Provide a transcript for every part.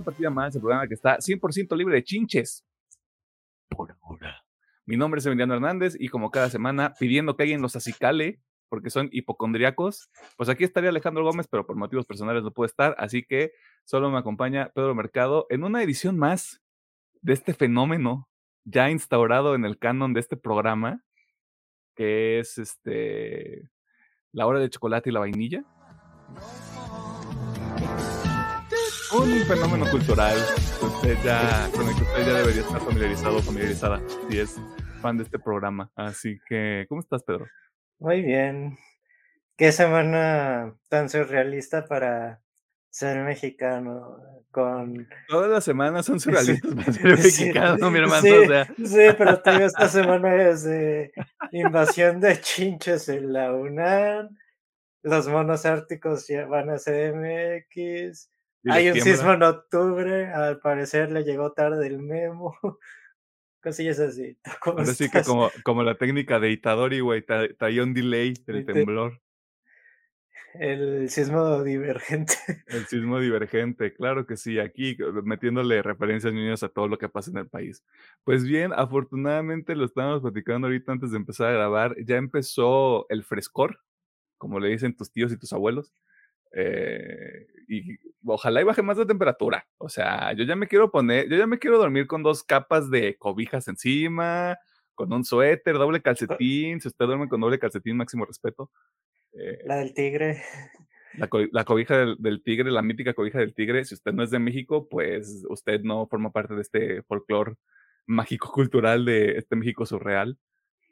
una partida más, el programa que está 100% libre de chinches. Por ahora. Mi nombre es Emiliano Hernández y como cada semana pidiendo que alguien los acicale porque son hipocondriacos, pues aquí estaría Alejandro Gómez, pero por motivos personales no puede estar, así que solo me acompaña Pedro Mercado en una edición más de este fenómeno ya instaurado en el canon de este programa, que es este la hora de chocolate y la vainilla. Un fenómeno cultural usted ya, con el que usted ya debería estar familiarizado familiarizada si es fan de este programa. Así que, ¿cómo estás, Pedro? Muy bien. Qué semana tan surrealista para ser mexicano. Con... Todas las semanas son surrealistas para ser mexicano, mi hermano. Sí, o sea. sí, pero tengo esta semana es de invasión de chinches en la UNAM. Los monos árticos ya van a CMX. Y Hay un sismo en octubre. Al parecer le llegó tarde el memo. Cosillas así. ¿Tú ¿Cómo Ahora sí que como, como la técnica de Itadori, güey, tra- traía un delay del temblor. El sismo divergente. El sismo divergente, claro que sí, aquí metiéndole referencias niños a todo lo que pasa en el país. Pues bien, afortunadamente lo estábamos platicando ahorita antes de empezar a grabar, ya empezó el frescor, como le dicen tus tíos y tus abuelos, eh, y ojalá y baje más la temperatura. O sea, yo ya me quiero poner, yo ya me quiero dormir con dos capas de cobijas encima, con un suéter, doble calcetín, si usted duerme con doble calcetín, máximo respeto. Eh, La del tigre. la, co- la cobija del, del tigre, la mítica cobija del tigre, si usted no es de México, pues usted no forma parte de este folclore mágico cultural de este México surreal.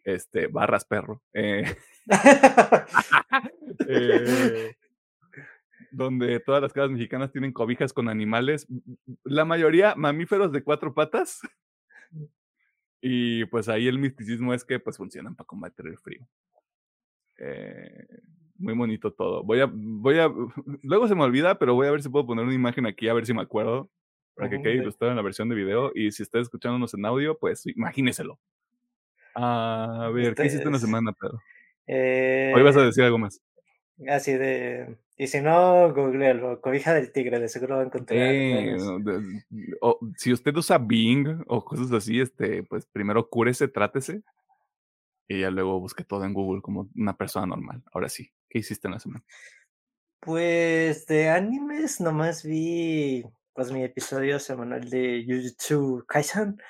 Este, barras perro. eh, eh, donde todas las casas mexicanas tienen cobijas con animales, la mayoría mamíferos de cuatro patas. Y pues ahí el misticismo es que pues funcionan para combatir el frío. Eh, muy bonito todo. Voy a, voy a, luego se me olvida, pero voy a ver si puedo poner una imagen aquí, a ver si me acuerdo, para que Ujú, quede de- ilustrado en la versión de video. Y si está escuchándonos en audio, pues imagíneselo. A ver, ¿qué hiciste es- semana, Pedro? Hoy vas a Eh, decir algo más. Así de. Y si no, googlealo. Cobija del tigre, de seguro va a encontrar. Eh, o- si usted usa Bing o cosas así, este, pues primero cúrese, trátese y ya luego busque todo en Google como una persona normal. Ahora sí, ¿qué hiciste en la semana? Pues de animes nomás vi pues mi episodio semanal de Jujutsu Kaisen.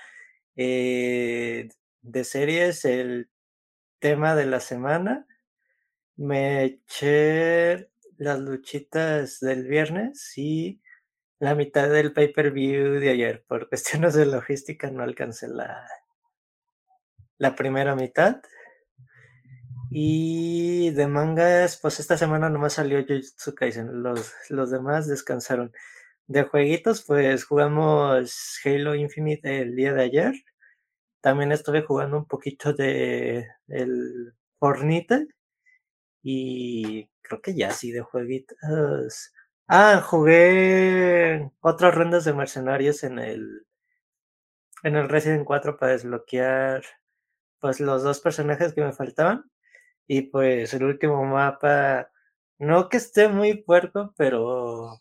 Eh, de series, el tema de la semana. Me eché las luchitas del viernes y la mitad del pay-per-view de ayer. Por cuestiones de logística no alcancé la, la primera mitad. Y de mangas, pues esta semana nomás salió Jujutsu Kaisen. Los, los demás descansaron. De jueguitos, pues jugamos Halo Infinite el día de ayer. También estuve jugando un poquito de el Fornite. Y creo que ya sí, de jueguitos. Ah, jugué otras rondas de mercenarios en el en el Resident 4 para desbloquear pues los dos personajes que me faltaban. Y pues el último mapa, no que esté muy puerco, pero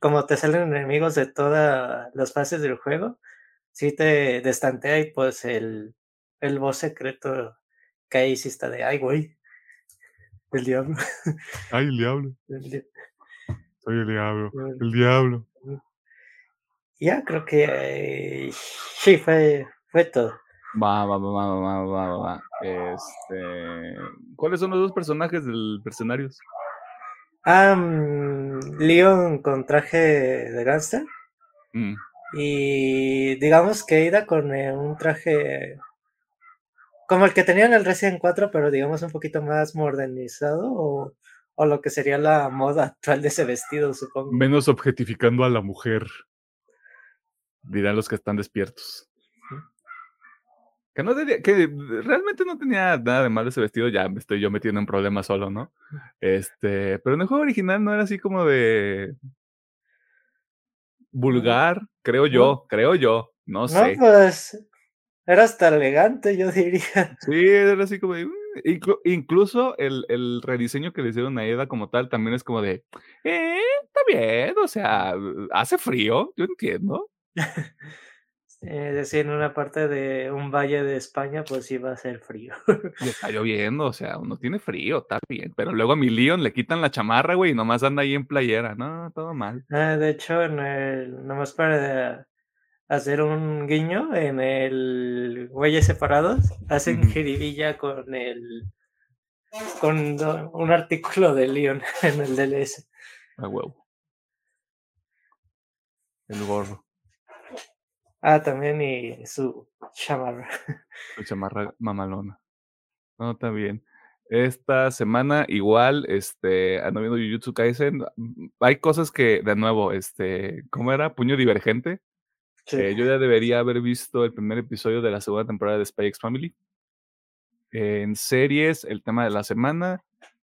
como te salen enemigos de todas las fases del juego, sí te destantea y pues el, el boss secreto que ahí sí está de, ay güey, el diablo. Ay, el diablo. el di- Soy el diablo. el- El diablo. Ya creo que eh, sí, fue, fue todo. Va, va, va, va, va, va, va, va. Este, ¿cuáles son los dos personajes del Mercenarios? Ah, mm, Leon con traje de gangster. Mm, Y digamos que Ida con eh, un traje como el que tenía en el Resident 4, pero digamos un poquito más modernizado o, o lo que sería la moda actual de ese vestido, supongo. Menos objetificando a la mujer. Dirán los que están despiertos. Que, no tenía- que realmente no tenía nada de malo ese vestido, ya me estoy yo metiendo en problemas solo, ¿no? Este, pero en el juego original no era así como de vulgar, creo yo, creo yo, no No, sé. pues era hasta elegante, yo diría. Sí, era así como de, "Uh, incluso el, el, rediseño que le hicieron a Eda como tal también es como de, eh, está bien, o sea, hace frío, yo entiendo. Decir, en una parte de un valle de España, pues sí va a ser frío. Y está lloviendo, o sea, uno tiene frío, está bien. Pero luego a mi Leon le quitan la chamarra, güey, y nomás anda ahí en playera. No, todo mal. Ah, de hecho, en el, nomás para hacer un guiño, en el Güeyes Separados, hacen uh con el con un artículo de Leon en el DLS. A huevo. El gorro. Ah, también y su chamarra. Su chamarra mamalona. No, está bien. Esta semana igual, este, ando viendo Jujutsu Kaisen. Mm, hay cosas que, de nuevo, este, ¿cómo era? Puño divergente. Eh, yo ya debería haber visto el primer episodio de la segunda temporada de Spy X Family. en series, el tema de la semana.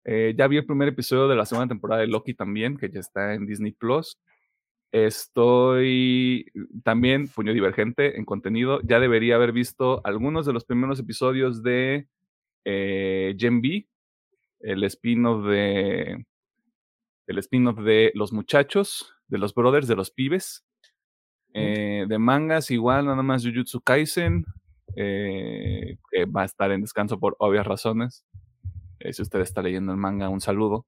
Eh, ya vi el primer episodio de la segunda temporada de Loki también, que ya está en Disney Plus. Estoy también, puño divergente en contenido. Ya debería haber visto algunos de los primeros episodios de eh, Gen B, el spin-off de. El spin-off de Los Muchachos, de los Brothers, de los Pibes. Eh, de mangas, igual, nada más Jujutsu Kaisen, eh, que va a estar en descanso por obvias razones. Eh, si usted está leyendo el manga, un saludo.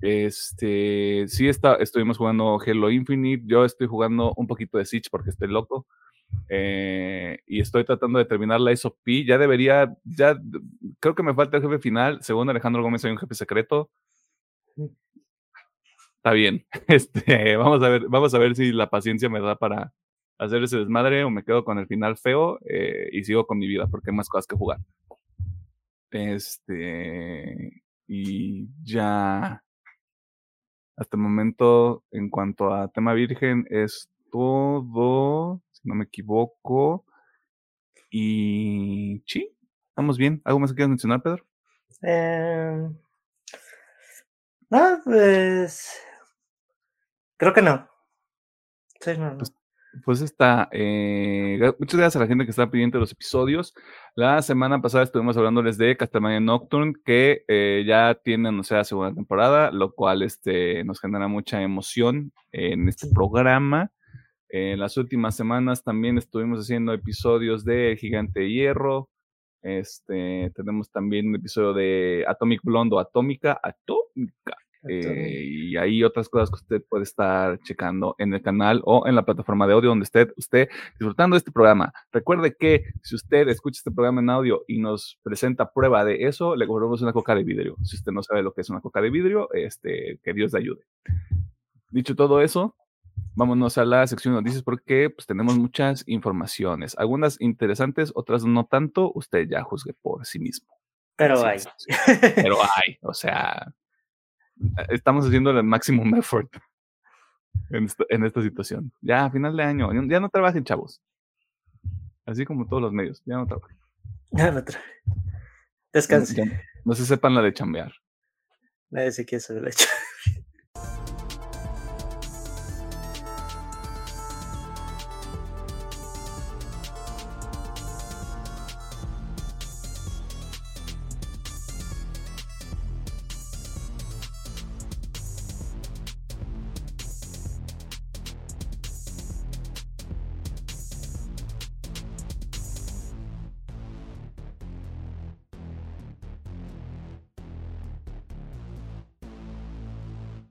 Este, sí está, estuvimos jugando Halo Infinite. Yo estoy jugando un poquito de Siege porque estoy loco. Eh, y estoy tratando de terminar la SOP. Ya debería, ya creo que me falta el jefe final. Según Alejandro Gómez, hay un jefe secreto. Está bien. Este, vamos a ver, vamos a ver si la paciencia me da para hacer ese desmadre o me quedo con el final feo eh, y sigo con mi vida porque hay más cosas que jugar. Este, y ya hasta el momento, en cuanto a tema virgen, es todo, si no me equivoco. Y sí, estamos bien. ¿Algo más que quieras mencionar, Pedro? Eh, no, pues creo que no. Sí, no, no. Pues pues está. Eh, muchas gracias a la gente que está pidiendo los episodios. La semana pasada estuvimos hablándoles de Castlevania Nocturne, que eh, ya tiene sea, segunda temporada, lo cual este, nos genera mucha emoción en este programa. En las últimas semanas también estuvimos haciendo episodios de Gigante Hierro. Este, tenemos también un episodio de Atomic Blonde o Atómica, Atómica, eh, y hay otras cosas que usted puede estar checando en el canal o en la plataforma de audio donde esté usted disfrutando de este programa. Recuerde que si usted escucha este programa en audio y nos presenta prueba de eso, le cobramos una coca de vidrio. Si usted no sabe lo que es una coca de vidrio, este, que Dios le ayude. Dicho todo eso, vámonos a la sección de noticias porque pues, tenemos muchas informaciones. Algunas interesantes, otras no tanto. Usted ya juzgue por sí mismo. Pero hay. Pero hay, o sea, estamos haciendo el máximo effort en esta, situación. Ya, a final de año, ya no trabajen, chavos. Así como todos los medios, ya no trabajen. Ya no trabajen. Descansen. No, se sepan la de chambear. Nadie se quiere saber la de chambear.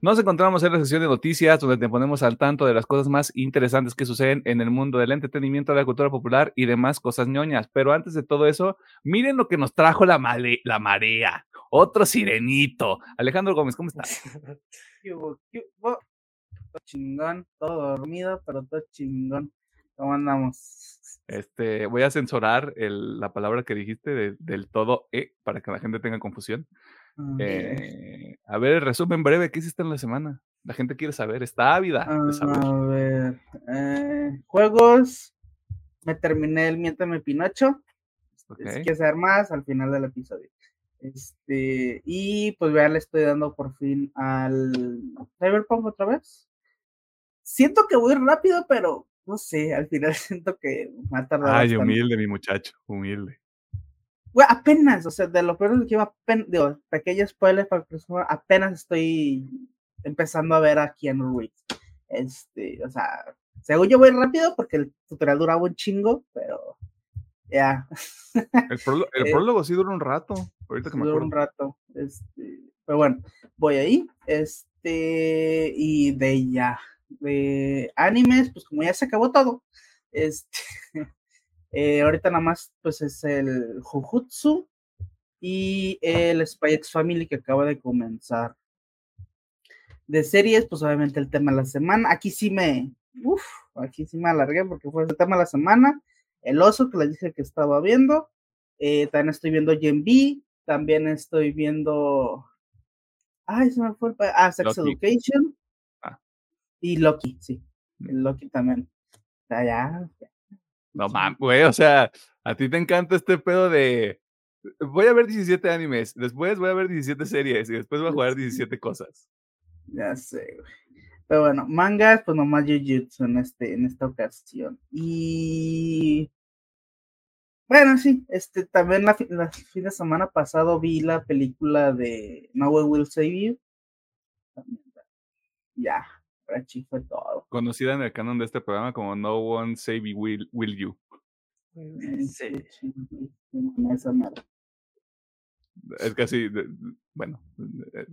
Nos encontramos en la sesión de noticias donde te ponemos al tanto de las cosas más interesantes que suceden en el mundo del entretenimiento, de la cultura popular y demás cosas ñoñas. Pero antes de todo eso, miren lo que nos trajo la, la marea. Otro sirenito. Alejandro Gómez, ¿cómo estás? todo chingón, todo dormido, pero todo chingón. ¿Cómo andamos? Este, voy a censurar la palabra que dijiste del todo E para que la gente tenga confusión. Eh, a ver, resumen breve, ¿qué hiciste en la semana? La gente quiere saber, está ávida A ver, eh, juegos, me terminé el Miéntame Pinocho. Okay. Si quieres saber más, al final del episodio. Este, y pues ya le estoy dando por fin al Cyberpunk otra vez. Siento que voy rápido, pero no sé, al final siento que me ha tardado. Ay, humilde, mi muchacho, humilde. Güey, apenas, o sea, de lo peor que iba apenas, digo, pequeño spoiler para apenas estoy empezando a ver a Keanu Reeves. Este, o sea, según yo voy rápido porque el tutorial duraba un chingo, pero ya. El, el, eh, prólogo sí dura un rato, ahorita que me acuerdo. Dura un rato, este, pero bueno, voy ahí, este, y de ya, de animes, pues como ya se acabó todo, este, eh, ahorita nada más, pues es el Jujutsu y el Spy X Family que acaba de comenzar. De series, pues obviamente el tema de la semana. Aquí sí me, uff, aquí sí me alargué porque fue el tema de la semana. El oso que les dije que estaba viendo. Eh, también estoy viendo Gen B. También estoy viendo. Ay, se me fue el. Ah, Sex Education. Ah. Y Loki, sí. Mm. El Loki también. O sea, ya, no mames, güey, o sea, a ti te encanta este pedo de. Voy a ver 17 animes, después voy a ver 17 series y después voy a jugar 17 cosas. Ya sé, güey. Pero bueno, mangas, pues nomás Jujutsu en, este, en esta ocasión. Y. Bueno, sí, este, también la, la fin de semana pasado vi la película de No One Will Save You. Ya, fue todo. Conocida en el canon de este programa como No One Save Will, will You. Sí. Es casi, bueno,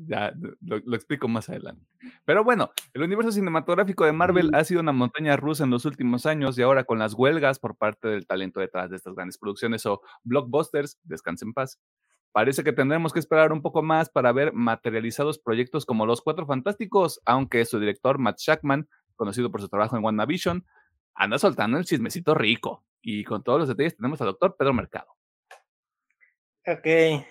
ya lo, explico más adelante. Pero bueno, el universo cinematográfico de Marvel ha sido una montaña rusa en los últimos años y ahora con las huelgas por parte del talento detrás de estas grandes producciones o blockbusters, descansen en paz, Parece que tendremos que esperar un poco más para ver materializados proyectos como Los Cuatro Fantásticos, aunque su director Matt Shackman, conocido por su trabajo en WandaVision, anda soltando el chismecito rico. Y con todos los detalles tenemos al doctor Pedro Mercado. Ok.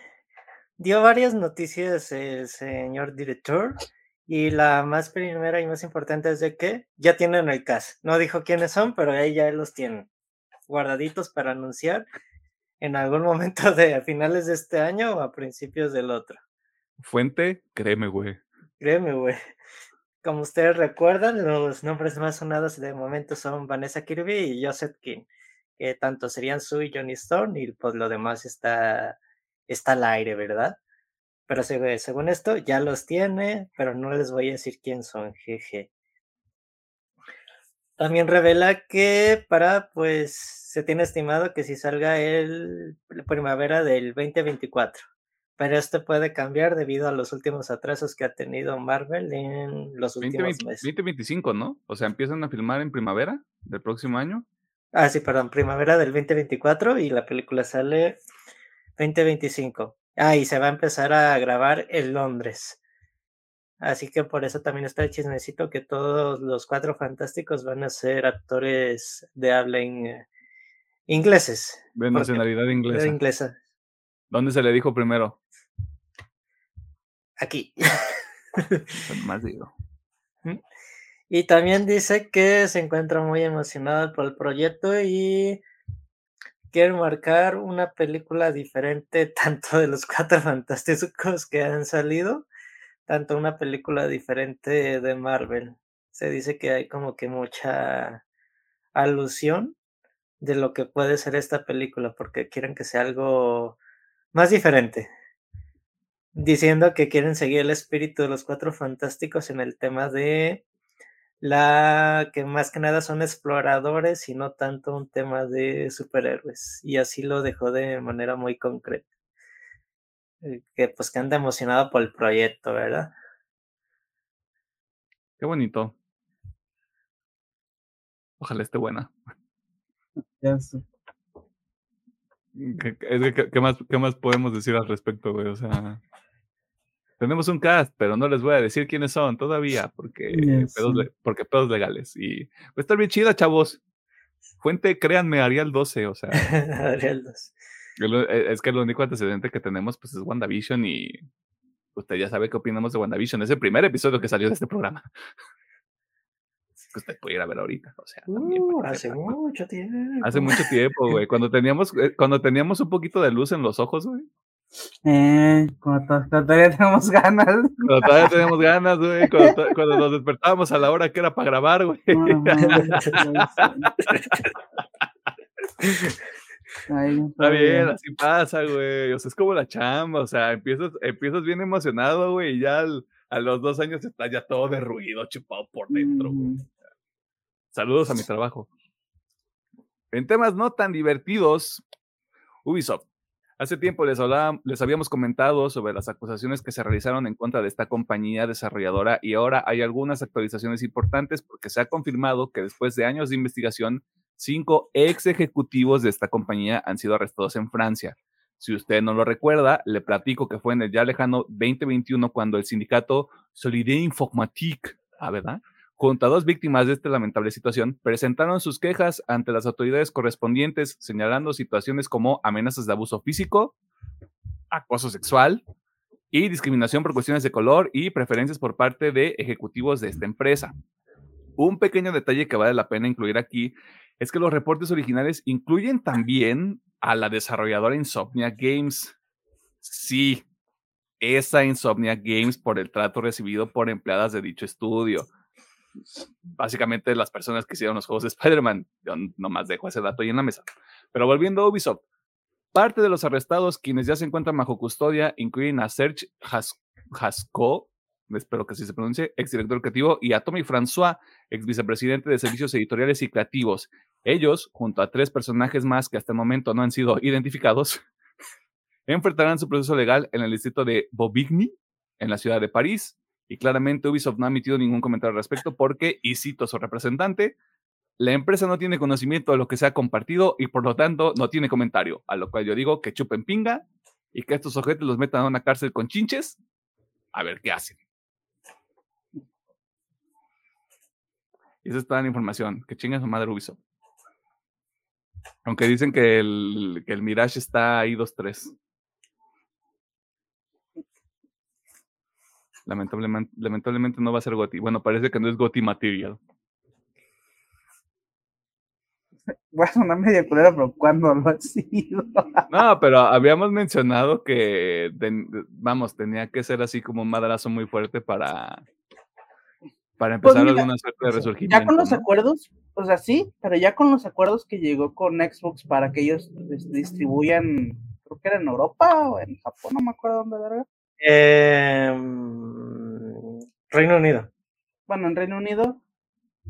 Dio varias noticias el señor director. Y la más primera y más importante es de que ya tienen el cast. No dijo quiénes son, pero ahí ya los tienen guardaditos para anunciar en algún momento de a finales de este año o a principios del otro. Fuente, créeme, güey. Créeme, güey. Como ustedes recuerdan, los nombres más sonados de momento son Vanessa Kirby y Joseph King, que tanto serían Sue y Johnny Stone, y pues lo demás está, está al aire, ¿verdad? Pero según esto, ya los tiene, pero no les voy a decir quién son, jeje. También revela que para, pues, se tiene estimado que si salga el primavera del 2024. Pero esto puede cambiar debido a los últimos atrasos que ha tenido Marvel en los últimos meses. 2025, ¿no? O sea, empiezan a filmar en primavera del próximo año. Ah, sí, perdón, primavera del 2024 y la película sale 2025. Ah, y se va a empezar a grabar en Londres. Así que por eso también está el chismecito que todos los cuatro fantásticos van a ser actores de habla ingleses. De nacionalidad inglesa. inglesa. ¿Dónde se le dijo primero? Aquí. Más digo. Y también dice que se encuentra muy emocionado por el proyecto y quiere marcar una película diferente tanto de los cuatro fantásticos que han salido tanto una película diferente de Marvel. Se dice que hay como que mucha alusión de lo que puede ser esta película, porque quieren que sea algo más diferente. Diciendo que quieren seguir el espíritu de los cuatro fantásticos en el tema de la que más que nada son exploradores y no tanto un tema de superhéroes. Y así lo dejó de manera muy concreta. Eh, que pues que anda emocionado por el proyecto, ¿verdad? Qué bonito. Ojalá esté buena. Ya sé. ¿Qué, más, ¿Qué más podemos decir al respecto, güey? O sea, tenemos un cast, pero no les voy a decir quiénes son todavía, porque, pedos, porque pedos legales. Y va a estar bien chida, chavos. Fuente, créanme, Arial 12, o sea. Arial 12. E, es que el único antecedente que tenemos pues es WandaVision y usted ya sabe qué opinamos de WandaVision. Es el primer episodio que salió de este programa. Que usted puede ir a ver ahorita. O sea, uh, hace mucho tiempo. Hace mucho tiempo, güey. Cuando teníamos, eh, cuando teníamos un poquito de luz en los ojos, güey. Eh, cuando, todavía teníamos ganas. Cuando todavía teníamos ganas, güey. Cuando, cuando, nos despertábamos a la hora que era para grabar, güey. Está bien, así pasa, güey. O sea, es como la chamba. O sea, empiezas, empiezas bien emocionado, güey, y ya a los dos años estás ya todo derruido, chupado por dentro. Saludos a mi trabajo. En temas no tan divertidos, Ubisoft. Hace tiempo les, les habíamos comentado sobre las acusaciones que se realizaron en contra de esta compañía desarrolladora y ahora hay algunas actualizaciones importantes porque se ha confirmado que después de años de investigación, cinco ex ejecutivos de esta compañía han sido arrestados en Francia. Si usted no lo recuerda, le platico que fue en el ya lejano 2021 cuando el sindicato Solidaire Informatique, ah, ¿verdad? Junto a dos víctimas de esta lamentable situación, presentaron sus quejas ante las autoridades correspondientes, señalando situaciones como amenazas de abuso físico, acoso sexual y discriminación por cuestiones de color y preferencias por parte de ejecutivos de esta empresa. Un pequeño detalle que vale la pena incluir aquí es que los reportes originales incluyen también a la desarrolladora Insomnia Games. Sí, esa Insomnia Games por el trato recibido por empleadas de dicho estudio. Básicamente las personas que hicieron los juegos de Spider-Man. Yo nomás dejo ese dato ahí en la mesa. Pero volviendo a Ubisoft, parte de los arrestados, quienes ya se encuentran bajo custodia, incluyen a Serge Hasco, espero que así se pronuncie, exdirector creativo, y a Tommy François, ex vicepresidente de servicios editoriales y creativos. Ellos, junto a tres personajes más que hasta el momento no han sido identificados, enfrentarán su proceso legal en el distrito de Bobigny, en la ciudad de París. Y claramente Ubisoft no ha emitido ningún comentario al respecto porque, y cito a su representante, la empresa no tiene conocimiento de lo que se ha compartido y por lo tanto no tiene comentario. A lo cual yo digo que chupen pinga y que estos objetos los metan a una cárcel con chinches a ver qué hacen. Y esa es toda la información. Que chinga su madre Ubisoft. Aunque dicen que el, que el Mirage está ahí 2-3. Lamentablemente, lamentablemente no va a ser Goti. Bueno, parece que no es Goti Material. Voy a sonar medio culero, pero ¿cuándo lo ha sido? No, pero habíamos mencionado que, vamos, tenía que ser así como un madrazo muy fuerte para, para pues empezar alguna suerte de resurgimiento. Ya con los acuerdos, o sea, sí, pero ya con los acuerdos que llegó con Xbox para que ellos distribuyan, creo que era en Europa o en Japón, no me acuerdo dónde era. Em, Reino Unido. Bueno, en Reino Unido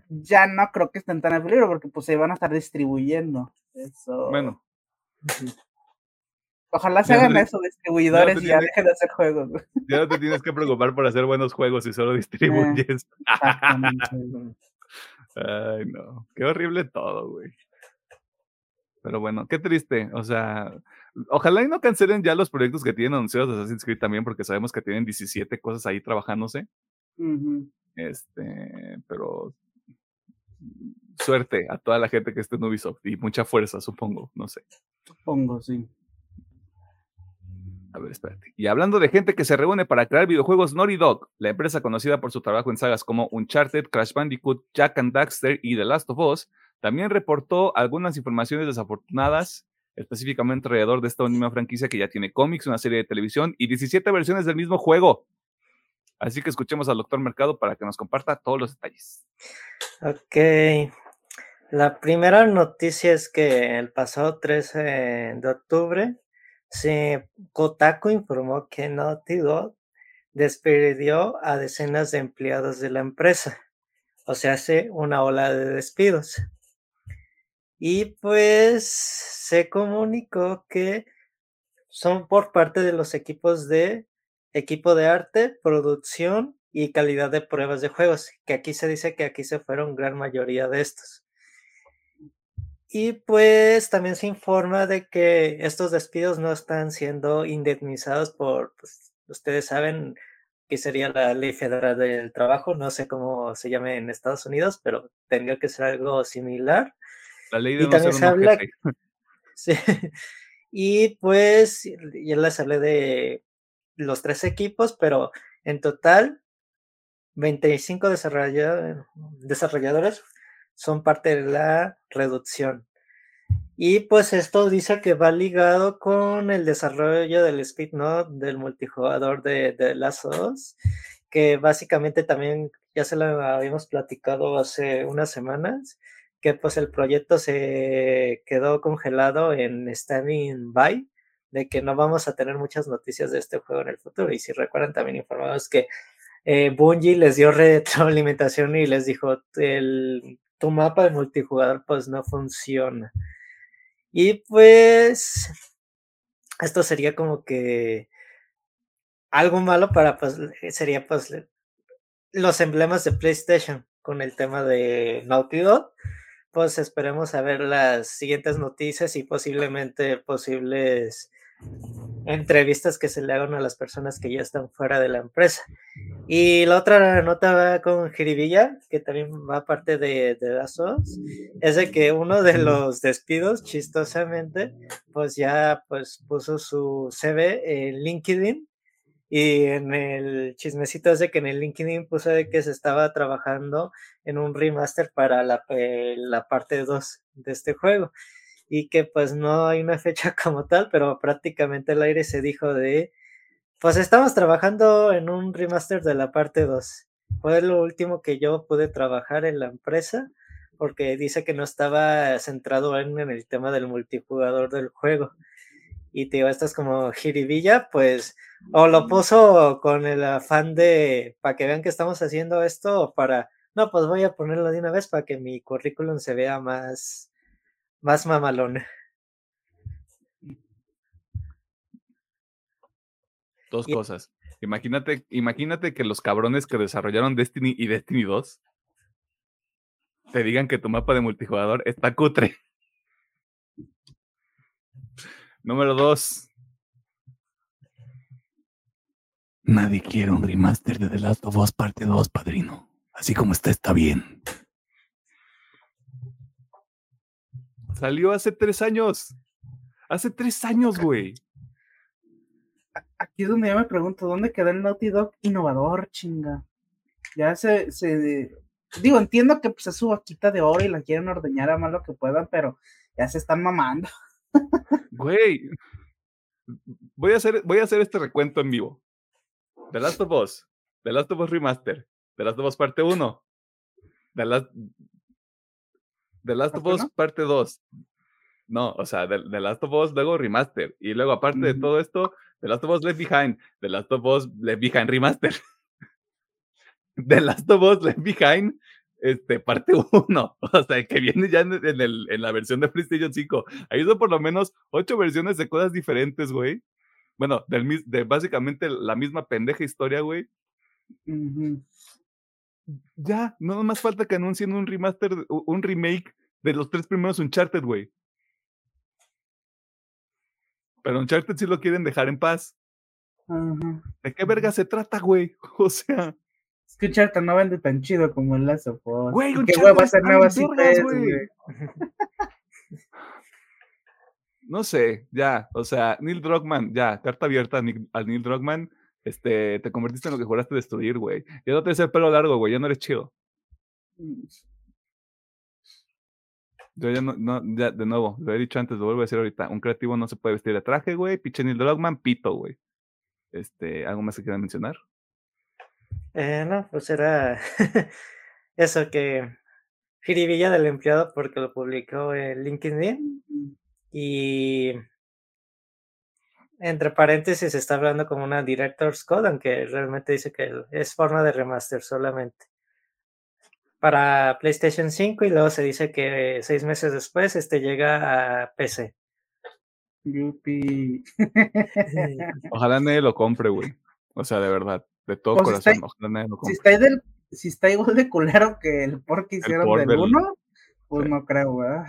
ya no creo que estén tan en peligro porque pues se van a estar distribuyendo. Eso. Bueno. Ojalá se hagan eso, distribuidores, y ya dejen de hacer juegos. Ya no te tienes que preocupar por hacer buenos juegos y solo distribuyes. Ay, no. Qué horrible todo, güey. Pero bueno, qué triste. O sea, ojalá y no cancelen ya los proyectos que tienen anunciados de Assassin's Creed también, porque sabemos que tienen 17 cosas ahí trabajándose. Este, pero suerte a toda la gente que esté en Ubisoft y mucha fuerza, supongo, no sé. Supongo, sí. A ver, espérate. Y hablando de gente que se reúne para crear videojuegos, Naughty Dog, la empresa conocida por su trabajo en sagas como Uncharted, Crash Bandicoot, Jack and Daxter y The Last of Us, también reportó algunas informaciones desafortunadas, específicamente alrededor de esta última franquicia que ya tiene cómics, una serie de televisión y 17 versiones del mismo juego. Así que escuchemos al doctor Mercado para que nos comparta todos los detalles. Ok. La primera noticia es que el pasado 13 de octubre se, Kotaku informó que Naughty Dog despidió a decenas de empleados de la empresa, o sea, hace una ola de despidos. Y pues se comunicó que son por parte de los equipos de equipo de arte, producción y calidad de pruebas de juegos, que aquí se dice que aquí se fueron gran mayoría de estos. Y pues también se informa de que estos despidos no están siendo indemnizados por, pues, ustedes saben que sería la ley federal del trabajo, no sé cómo se llame en Estados Unidos, pero tendría que ser algo similar. La ley de y también se habla, sí, y pues ya les hablé de los tres equipos, pero en total 25 desarrolladores son parte de la reducción. Y pues esto dice que va ligado con el desarrollo del speed node del multijugador de, de Last que básicamente también ya se lo habíamos platicado hace unas semanas, que pues el proyecto se quedó congelado en Standing By, de que no vamos a tener muchas noticias de este juego en el futuro. Y si recuerdan, también informamos que eh, Bungie les dio retroalimentación y les dijo, el, tu mapa de multijugador pues no funciona. Y pues esto sería como que algo malo para pues sería pues los emblemas de PlayStation con el tema de Naughty Dog. Pues esperemos a ver las siguientes noticias y posiblemente posibles entrevistas que se le hagan a las personas que ya están fuera de la empresa. Y la otra nota va con Jiribilla, que también va parte de, de ASOS, es de que uno de los despidos, chistosamente, pues ya pues puso su CV en LinkedIn y en el chismecito de que en el LinkedIn puso de que se estaba trabajando en un remaster para la, eh, la parte 2 de este juego y que pues no hay una fecha como tal, pero prácticamente el aire se dijo de, pues estamos trabajando en un remaster de la parte 2. Fue lo último que yo pude trabajar en la empresa porque dice que no estaba centrado en, en el tema del multijugador del juego. Y te digo, esto es como jiribilla, pues, o lo puso con el afán de, para que vean que estamos haciendo esto, o para, no, pues voy a ponerlo de una vez para que mi currículum se vea más, más mamalón. Dos cosas. Imagínate, imagínate que los cabrones que desarrollaron Destiny y Destiny 2 te digan que tu mapa de multijugador está cutre. Número dos. Nadie quiere un remaster de The Last of Us parte 2, padrino. Así como está, está bien. Salió hace tres años. Hace tres años, güey. Aquí es donde yo me pregunto, ¿dónde queda el Naughty Dog innovador, chinga? Ya se, se digo, entiendo que pues es su vaquita de oro y la quieren ordeñar a más lo que puedan, pero ya se están mamando. Güey, voy a hacer, voy a hacer este recuento en vivo. The Last of Us, The Last of Us Remaster, The Last of Us Parte 1, The Last, The Last of Us Parte 2. No, o sea, The, Last of Us luego Remaster. Y luego, aparte de todo esto, The Last of Us Left Behind, The Last of Us Left Behind Remaster. The Last of Us Left Behind este, parte 1, o sea, que viene ya en, el, en, la versión de PlayStation 5. Ahí son por lo menos ocho versiones de cosas diferentes, güey. Bueno, del, de básicamente la misma pendeja historia, güey. Ya, no más falta que anuncien un remaster, un remake de los tres primeros Uncharted, güey. Pero Uncharted sí lo quieren dejar en paz. ¿De qué verga se trata, güey? O sea. Es que Uncharted no vende tan chido como el Last of Us. Güey, ¿Qué güey va a ser nueva güey? No sé, ya, o sea, Neil Druckmann, ya, carta abierta al Neil Druckmann, este, te convertiste en lo que juraste destruir, güey. Ya no te el pelo largo, güey, ya no eres chido. Yo ya no, no, ya, de nuevo, lo he dicho antes, lo vuelvo a decir ahorita, un creativo no se puede vestir de traje, güey, pinche Neil Druckmann, pito, güey. Este, ¿algo más que quieran mencionar? Eh, no, pues era eso que jiribilla del empleado porque lo publicó en LinkedIn y entre paréntesis está hablando como una Director's Code, aunque realmente dice que es forma de remaster solamente para PlayStation 5 y luego se dice que seis meses después este llega a PC. Yupi. Ojalá nadie lo compre, güey. O sea, de verdad. De todo pues corazón, si está, si está, igual de culero que el por que hicieron del 1, pues no creo, ¿verdad?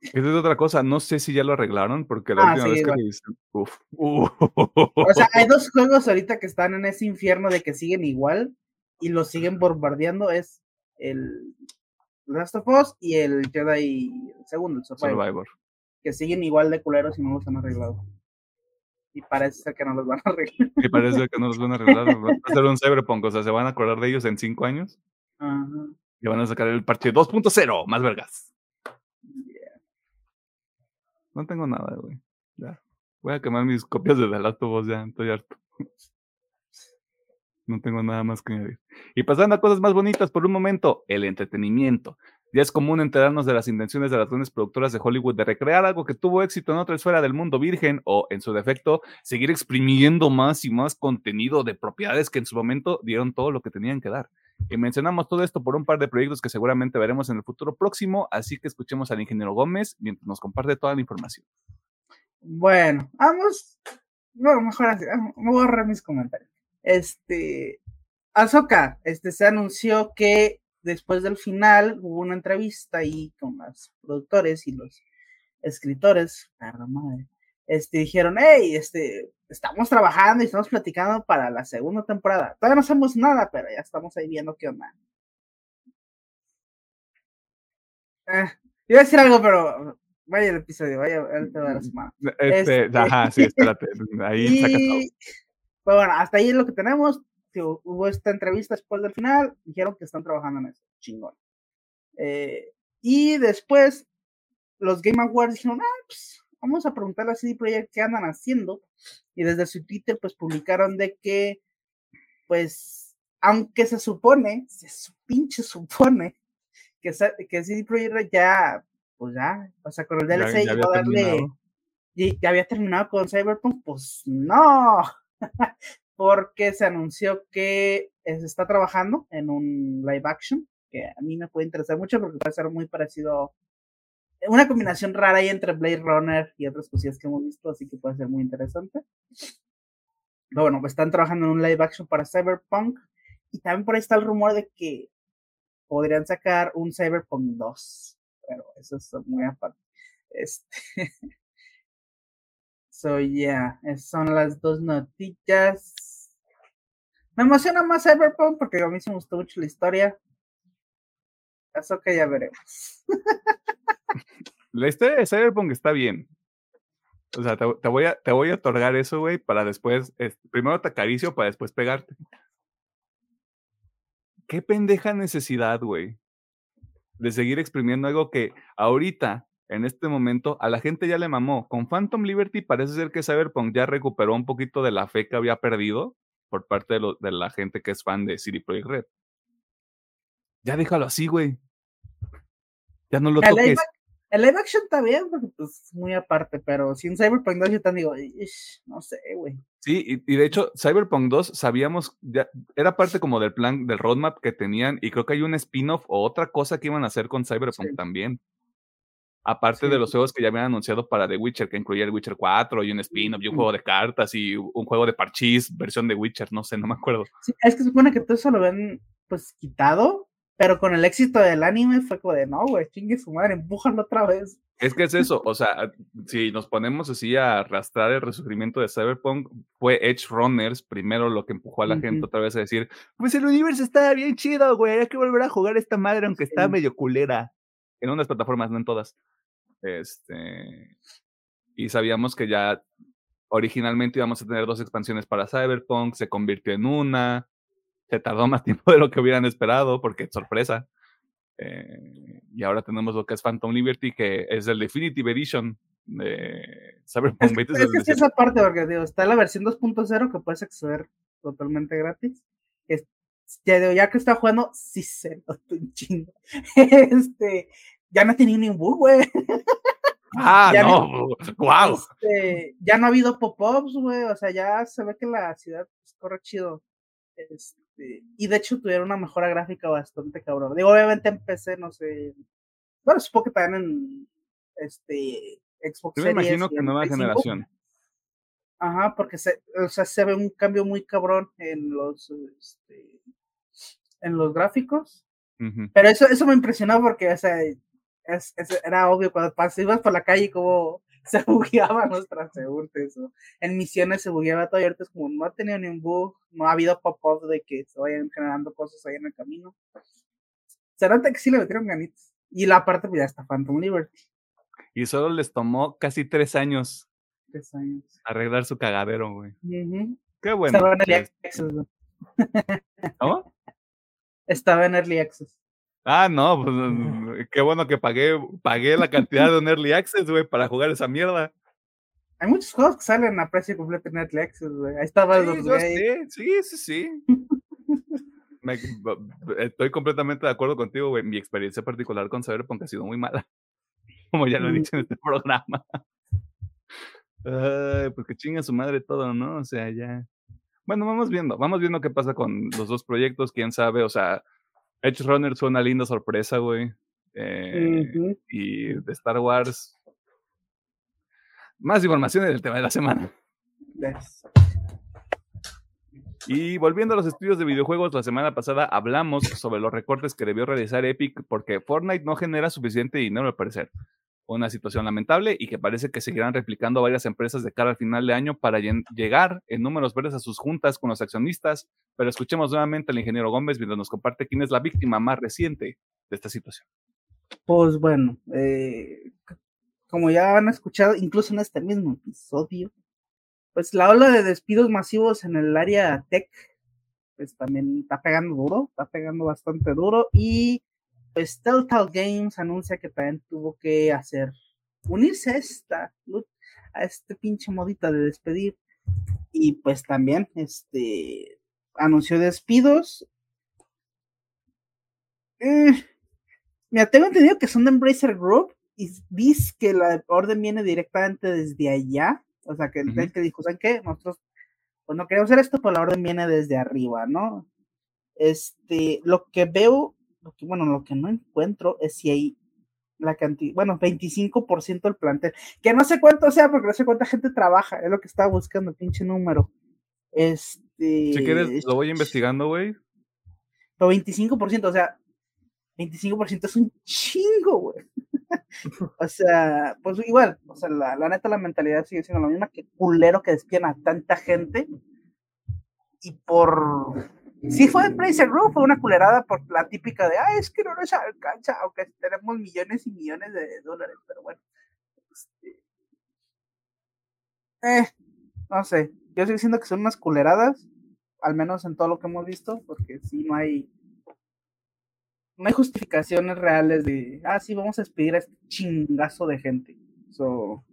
Esa es otra cosa, no sé si ya lo arreglaron, porque la ah, última vez que le dicen, uf, O sea, hay dos juegos ahorita que están en ese infierno de que siguen igual y los siguen bombardeando, es el Last of Us y el Jedi segundo, el Survivor, Que siguen igual de culeros y no los han arreglado y parece que no los van a arreglar. Y parece que no los van a arreglar. Va a ser un Cyberpunk, o sea, se van a acordar de ellos en cinco años. Ajá. Y van a sacar el parche 2.0, más vergas. No tengo nada, güey. Ya. Voy a quemar mis copias de The Last of Us, ya, estoy harto. No tengo nada más que añadir. Y pasando a cosas más bonitas por un momento, el entretenimiento. Ya es común enterarnos de las intenciones de las grandes productoras de Hollywood de recrear algo que tuvo éxito en otra esfera del mundo virgen o, en su defecto, seguir exprimiendo más y más contenido de propiedades que en su momento dieron todo lo que tenían que dar. Y mencionamos todo esto por un par de proyectos que seguramente veremos en el futuro próximo, así que escuchemos al ingeniero Gómez mientras nos comparte toda la información. Bueno, vamos. No, mejor así, me voy a ahorrar mis comentarios. Este, Azoka, este, se anunció que después del final hubo una entrevista ahí con los productores y los escritores, perdón madre, este, dijeron, hey, este, estamos trabajando y estamos platicando para la segunda temporada. Todavía no hacemos nada, pero ya estamos ahí viendo qué onda. Eh, iba a decir algo, pero vaya el episodio, vaya el tema de la semana. Este, este ajá, sí, espérate. Ahí y, pues bueno, hasta ahí es lo que tenemos. Hubo esta entrevista después del final, dijeron que están trabajando en eso. Chingón. Eh, y después, los Game Awards dijeron, ah, pues vamos a preguntarle a CD Projekt qué andan haciendo. Y desde su Twitter, pues publicaron de que, pues, aunque se supone, se pinche supone, que, que CD Projekt ya, pues ya, o sea, con el DLC ya, iba a darle. Y ya había terminado con Cyberpunk, pues no. porque se anunció que se está trabajando en un live action, que a mí me puede interesar mucho porque puede ser muy parecido, una combinación rara ahí entre Blade Runner y otras cosillas que hemos visto, así que puede ser muy interesante. Pero bueno, pues están trabajando en un live action para Cyberpunk y también por ahí está el rumor de que podrían sacar un Cyberpunk 2, pero eso es muy aparte. Este So, yeah, son las dos noticias. Me emociona más Cyberpunk porque a mí se me gustó mucho la historia. Eso que ya veremos. La historia de Cyberpunk está bien. O sea, te, voy, a, te voy a otorgar eso, güey, para después. primero te acaricio para después pegarte. Qué pendeja necesidad, güey, de seguir exprimiendo algo que ahorita en este momento a la gente ya le mamó. Con Phantom Liberty parece ser que Cyberpunk ya recuperó un poquito de la fe que había perdido por parte de, de la gente que es fan de City Projekt Red. Ya déjalo así, güey. Ya no lo toques. el live action está bien, porque pues muy aparte, pero sin Cyberpunk 2 yo te digo, no sé, güey. Sí, y, de hecho, Cyberpunk 2 sabíamos, ya, era parte como del plan, del roadmap que tenían, y creo que hay un spin-off o otra cosa que iban a hacer con Cyberpunk también. Aparte de los juegos que ya habían anunciado para The Witcher, que incluía el Witcher 4 y un spin-off y un juego de cartas y un juego de parchís, versión de Witcher, no sé, no me acuerdo. Sí, es que supone que todo eso lo ven pues quitado, pero con el éxito del anime fue como de no, güey, chingue su madre, empújalo otra vez. Es que es eso, o sea, si nos ponemos así a arrastrar el resurgimiento de Cyberpunk, fue Edge Runners primero lo que empujó a la gente otra vez a decir, pues el universo está bien chido, güey, hay que volver a jugar esta madre aunque está medio culera. En unas plataformas, no en todas. Este, y sabíamos que ya originalmente íbamos a tener dos expansiones para Cyberpunk, se convirtió en una, se tardó más tiempo de lo que hubieran esperado, porque sorpresa. Eh, y ahora tenemos lo que es Phantom Liberty, que es el Definitive Edition de Cyberpunk es, esa parte, porque digo, está la versión 2.0 que puedes acceder totalmente gratis. ya, ya que está jugando, sí se nota un chingo. Este, ya no ha tenido ni un bug, güey. Ah, no, wow. Este, ya no ha habido pop-ups, güey, o sea, ya se ve que la ciudad corre chido. Este, y de hecho tuvieron una mejora gráfica bastante cabrón. Digo, obviamente en PC, no sé. Bueno, supongo que también en este Xbox Yo me imagino que nueva generación. Ajá, porque se, o sea, se ve un cambio muy cabrón en los este, en los gráficos. Pero eso, eso me impresionó porque, o sea, es, era obvio cuando ibas por la calle como se bugueaban los transeúntes. En misiones se bugueaba todo y ahorita es como no ha tenido ni un bug, no ha habido pop-up de que se vayan generando cosas ahí en el camino. Se nota que sí le metieron ganitas. Y la parte pues ya está Phantom Liberty. Y solo les tomó casi tres años. Tres años. Arreglar su cagadero, güey. Qué bueno. Estaba en Early Access, ¿Cómo? Estaba en Early Access. Ah, no, pues mm, qué bueno que pagué, pagué la cantidad de un Early Access, güey, para jugar esa mierda. Hay muchos juegos que salen a precio completo en Netflix, güey. Ahí estaba sí, sí, sí, sí. estoy completamente de acuerdo contigo, güey. Mi experiencia particular con Cyberpunk ha sido muy mala. Como ya lo he dicho en este programa. Ay, pues que chinga su madre todo, ¿no? O sea, ya. Bueno, vamos viendo, vamos viendo qué pasa con los dos proyectos, quién sabe, o sea, Edge Runner fue una linda sorpresa, güey. Eh, y de Star Wars. Más información del tema de la semana. Y volviendo a los estudios de videojuegos, la semana pasada hablamos sobre los recortes que debió realizar Epic porque Fortnite no genera suficiente dinero al parecer. Una situación lamentable y que parece que seguirán replicando varias empresas de cara al final de año para llegar en números verdes a sus juntas con los accionistas. Pero escuchemos nuevamente al ingeniero Gómez mientras nos comparte quién es la víctima más reciente de esta situación. Pues bueno, eh, como ya han escuchado, incluso en este mismo episodio, pues la ola de despidos masivos en el área tech, pues también está pegando duro, está pegando bastante duro y pues Telltale Games anuncia que también tuvo que hacer, unirse a esta, a este pinche modita de despedir y pues también este anunció despidos. Eh, mira, tengo entendido que son de Embracer Group y dice que la orden viene directamente desde allá o sea, que el que dijo, ¿saben qué? Nosotros, pues no queremos hacer esto, pero la orden viene desde arriba, ¿no? Este, lo que veo, lo que, bueno, lo que no encuentro es si hay la cantidad, bueno, 25% del plantel, que no sé cuánto sea, porque no sé cuánta gente trabaja, es lo que estaba buscando, el pinche número. Este. Si quieres, lo voy investigando, güey. Pero 25%, o sea, 25% es un chingo, güey. o sea, pues igual, o sea, la, neta la mentalidad sigue siendo la misma, que culero que despiden a tanta gente. Y por... Sí fue el Price Group, fue una culerada por la típica de, ah, es que no nos alcanza, aunque tenemos millones y millones de dólares, pero bueno. Este, eh, no sé, yo estoy diciendo que son unas culeradas, al menos en todo lo que hemos visto, porque si no hay no hay justificaciones reales de, ah, sí, vamos a despedir a este chingazo de gente. So,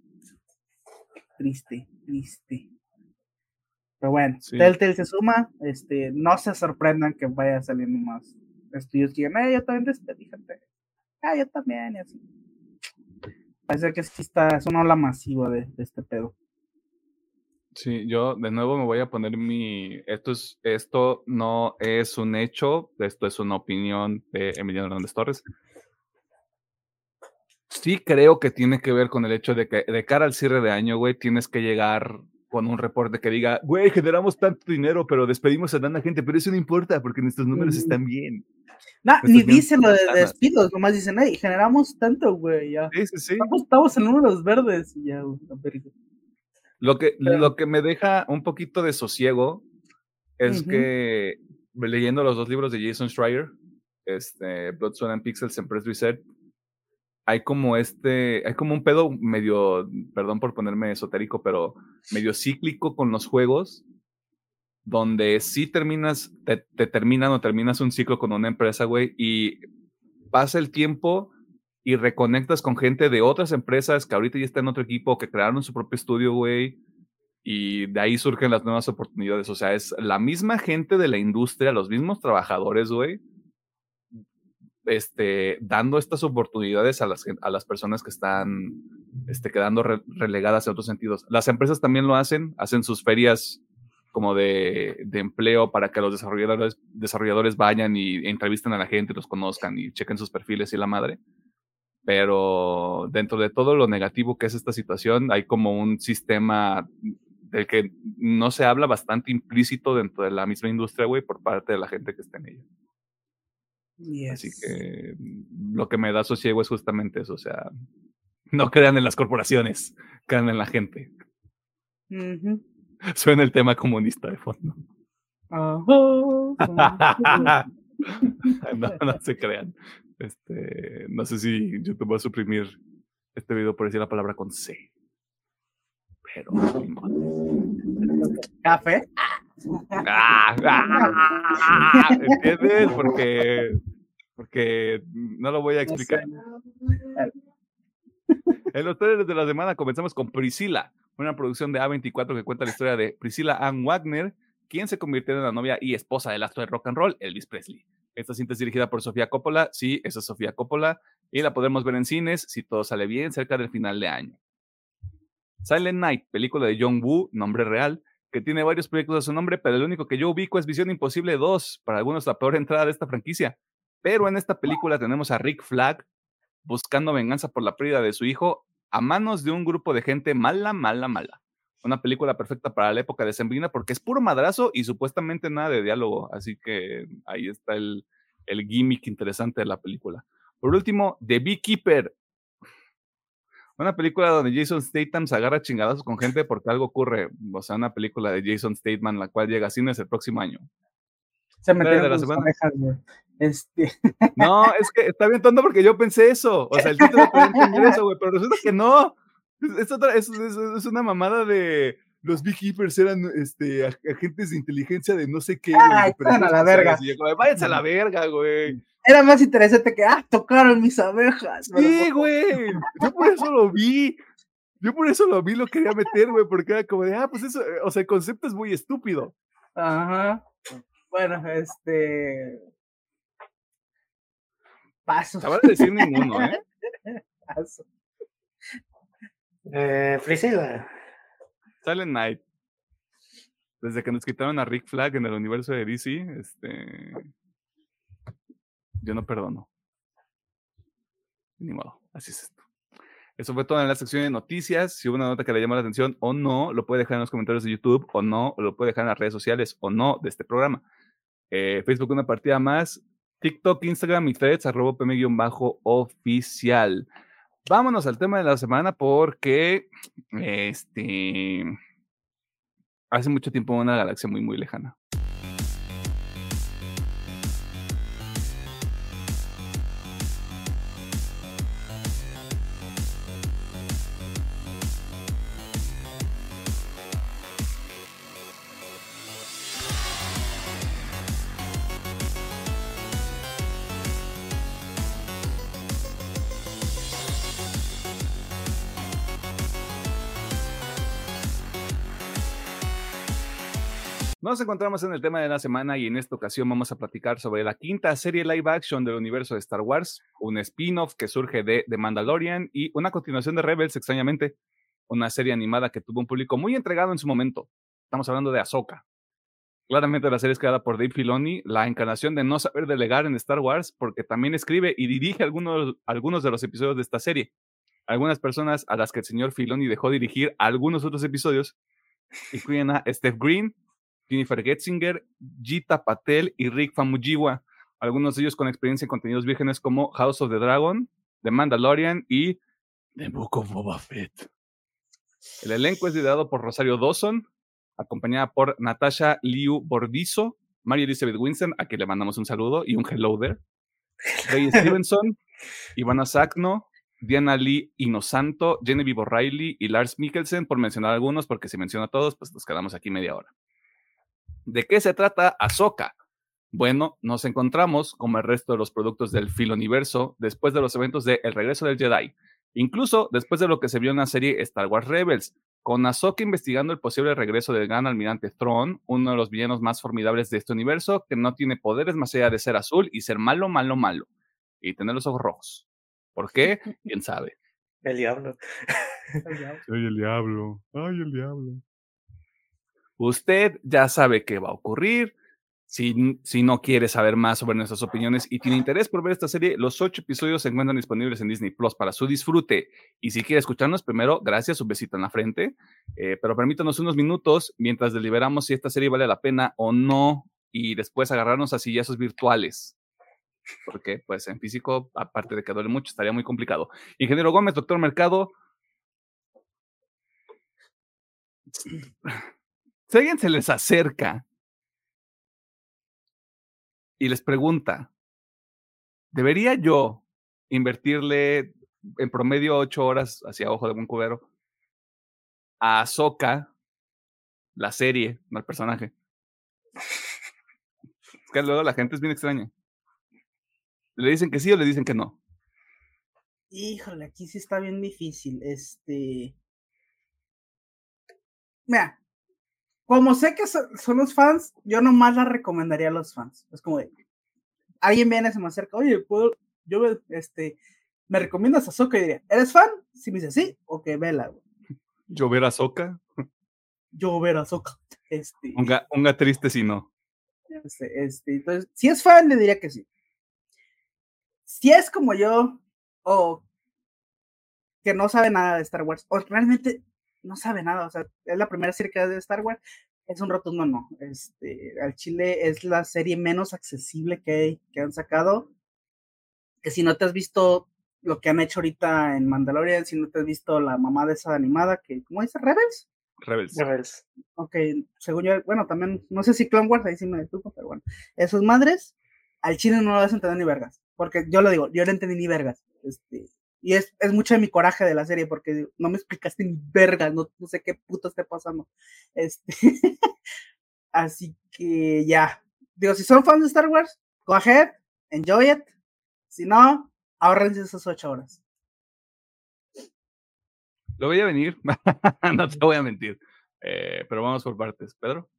triste, triste. Pero bueno, Telltale se suma, este, no se sorprendan que vaya saliendo más estudios que digan, eh, yo también despedí gente. Ah, yo también, y así. Parece que sí está, es una ola masiva de este pedo. Sí, yo de nuevo me voy a poner mi. Esto es, esto no es un hecho, esto es una opinión de Emiliano Hernández Torres. Sí creo que tiene que ver con el hecho de que de cara al cierre de año, güey, tienes que llegar con un reporte que diga, güey, generamos tanto dinero, pero despedimos a tanta gente, pero eso no importa porque nuestros números están bien. No, ni dicen lo de despidos, nomás dicen, hey, generamos tanto, güey, ya. Sí, sí, sí. Estamos, en números verdes, ya, güey, lo que, lo que me deja un poquito de sosiego es que leyendo los dos libros de Jason Schreier, este, Blood, Sweat and Pixels and Press Reset, hay como este, hay como un pedo medio, perdón por ponerme esotérico, pero medio cíclico con los juegos, donde sí terminas, te, te terminan o terminas un ciclo con una empresa, güey, y pasa el tiempo y reconectas con gente de otras empresas que ahorita ya están en otro equipo, que crearon su propio estudio, güey, y de ahí surgen las nuevas oportunidades. O sea, es la misma gente de la industria, los mismos trabajadores, güey, este, dando estas oportunidades a las, a las personas que están este, quedando relegadas en otros sentidos. Las empresas también lo hacen, hacen sus ferias como de, de empleo para que los desarrolladores, desarrolladores vayan y entrevisten a la gente, los conozcan y chequen sus perfiles y la madre pero dentro de todo lo negativo que es esta situación, hay como un sistema del que no se habla bastante implícito dentro de la misma industria, güey, por parte de la gente que está en ella. Así que mm, lo que me da sosiego es justamente eso, o sea, no crean en las corporaciones, crean en la gente. Suena el tema comunista de fondo. no, no se crean. Este, no sé si YouTube va a suprimir este video por decir la palabra con C. Pero. ¿Café? Ah, ah, ¿Entiendes? Porque, porque no lo voy a explicar. En los trailers de la semana comenzamos con Priscila, una producción de A24 que cuenta la historia de Priscilla Ann Wagner, quien se convirtió en la novia y esposa del astro de rock and roll, Elvis Presley. Esta cinta es dirigida por Sofía Coppola, sí, esa es Sofía Coppola, y la podemos ver en cines, si todo sale bien, cerca del final de año. Silent Night, película de John Woo, nombre real, que tiene varios proyectos a su nombre, pero el único que yo ubico es Visión Imposible 2, para algunos la peor entrada de esta franquicia. Pero en esta película tenemos a Rick Flag buscando venganza por la pérdida de su hijo a manos de un grupo de gente mala, mala, mala. Una película perfecta para la época de Sembrina porque es puro madrazo y supuestamente nada de diálogo. Así que ahí está el, el gimmick interesante de la película. Por último, The Beekeeper, una película donde Jason Statham se agarra chingadazos con gente porque algo ocurre. O sea, una película de Jason Statham, la cual llega a cines el próximo año. Se metieron las orejas, güey. Este. No, es que está bien tonto porque yo pensé eso. O sea, el título puede entender eso, güey, pero resulta que no. Es, otra, es, es, una mamada de los beekeepers eran este, agentes de inteligencia de no sé qué. Ay, a la verga. Váyanse a la verga, güey era más interesante que, ah, tocaron mis abejas. Sí, güey. Yo por eso lo vi. Yo por eso lo vi, lo quería meter, güey, porque era como de, ah, pues eso, eh, o sea, el concepto es muy estúpido. Ajá. Bueno, este. Paso. Te van a decir ninguno, ¿eh? Paso. Eh, Priscilla. Silent Night. Desde que nos quitaron a Rick Flag en el universo de DC, este yo no perdono. Ni modo, así es esto. Eso fue todo en la sección de noticias. Si hubo una nota que le llamó la atención o no, lo puede dejar en los comentarios de YouTube o no, lo puede dejar en las redes sociales o no de este programa. Eh, Facebook una partida más, TikTok, Instagram y threads, arroba pm-oficial. Vámonos al tema de la semana porque este hace mucho tiempo una galaxia muy muy lejana. Nos encontramos en el tema de la semana y en esta ocasión vamos a platicar sobre la quinta serie live action del universo de Star Wars, un spin-off que surge de The Mandalorian y una continuación de Rebels, extrañamente, una serie animada que tuvo un público muy entregado en su momento. Estamos hablando de Ahsoka. Claramente la serie es creada por Dave Filoni, la encarnación de no saber delegar en Star Wars, porque también escribe y dirige algunos, de los episodios de esta serie. Algunas personas a las que el señor Filoni dejó dirigir algunos otros episodios incluyen a Steph Green, Jennifer Getzinger, Gita Patel y Rick Famuyiwa, algunos de ellos con experiencia en contenidos vírgenes como House of the Dragon, The Mandalorian y The Book of Boba Fett. El elenco es liderado por Rosario Dawson, acompañada por Natasha Liu Bordizo, Mary Elizabeth Winston, a quien le mandamos un saludo y un hello there, Ray Stevenson, Ivana Sacno, Diana Lee Inosanto, Genevieve O'Reilly y Lars Mikkelsen, por mencionar algunos, porque si menciono a todos, pues nos quedamos aquí media hora. ¿De qué se trata Ahsoka? Bueno, nos encontramos, como el resto de los productos del Filoniverso, después de los eventos de El regreso del Jedi, incluso después de lo que se vio en la serie Star Wars Rebels, con Ahsoka investigando el posible regreso del gran almirante Thrawn, uno de los villanos más formidables de este universo, que no tiene poderes más allá de ser azul y ser malo, malo, malo, y tener los ojos rojos. ¿Por qué? ¿Quién sabe? El diablo. Soy el diablo. Ay, el diablo. Usted ya sabe qué va a ocurrir. Si, no quiere saber más sobre nuestras opiniones y tiene interés por ver esta serie, los ocho episodios se encuentran disponibles en Disney Plus para su disfrute. Y si quiere escucharnos, primero, gracias, un besito en la frente. Eh, pero permítanos unos minutos mientras deliberamos si esta serie vale la pena o no y después agarrarnos a sillazos virtuales. Porque, pues, en físico, aparte de que duele mucho, estaría muy complicado. Ingeniero Gómez, doctor Mercado. Si alguien se les acerca y les pregunta, ¿debería yo invertirle en promedio ocho horas hacia abajo de un cubero a Ahsoka, la serie, no el personaje? Es que luego la gente es bien extraña. ¿Le dicen que sí o le dicen que no? Híjole, aquí sí está bien difícil. Este. mira, como sé que son, los fans, yo nomás la recomendaría a los fans. Es como de, alguien viene, se me acerca, oye, puedo, yo, este, me recomiendas a Soca y diría, ¿eres fan? Si me dice sí, ok, vela, güey. ¿Yo ver a Soca? Yo ver a Soca. Este, un, triste si no. Este, este, entonces, si es fan, le diría que sí. Si es como yo, o que no sabe nada de Star Wars, o realmente no sabe nada, o sea, es la primera serie que hace de Star Wars, es un rotundo no. Este, al Chile es la serie menos accesible que, que han sacado. Que si no te has visto lo que han hecho ahorita en Mandalorian, si no te has visto la mamá de esa animada, que, ¿cómo dice? ¿Rebels? Rebels. Rebels. Ok, según yo, bueno, también, no sé si Clone Wars, ahí sí me detuvo, pero bueno. Esas madres, al chile no lo vas a entender ni vergas. Porque yo lo digo, yo no entendí ni vergas. Este, y es, es mucho de mi coraje de la serie, porque no me explicaste ni vergas, no, no sé qué puto esté pasando. Este, así que ya. Digo, si son fans de Star Wars, go ahead, enjoy it. Si no, ahorrense esas ocho horas. Lo voy a venir, no te voy a mentir. Eh, pero vamos por partes. Pedro.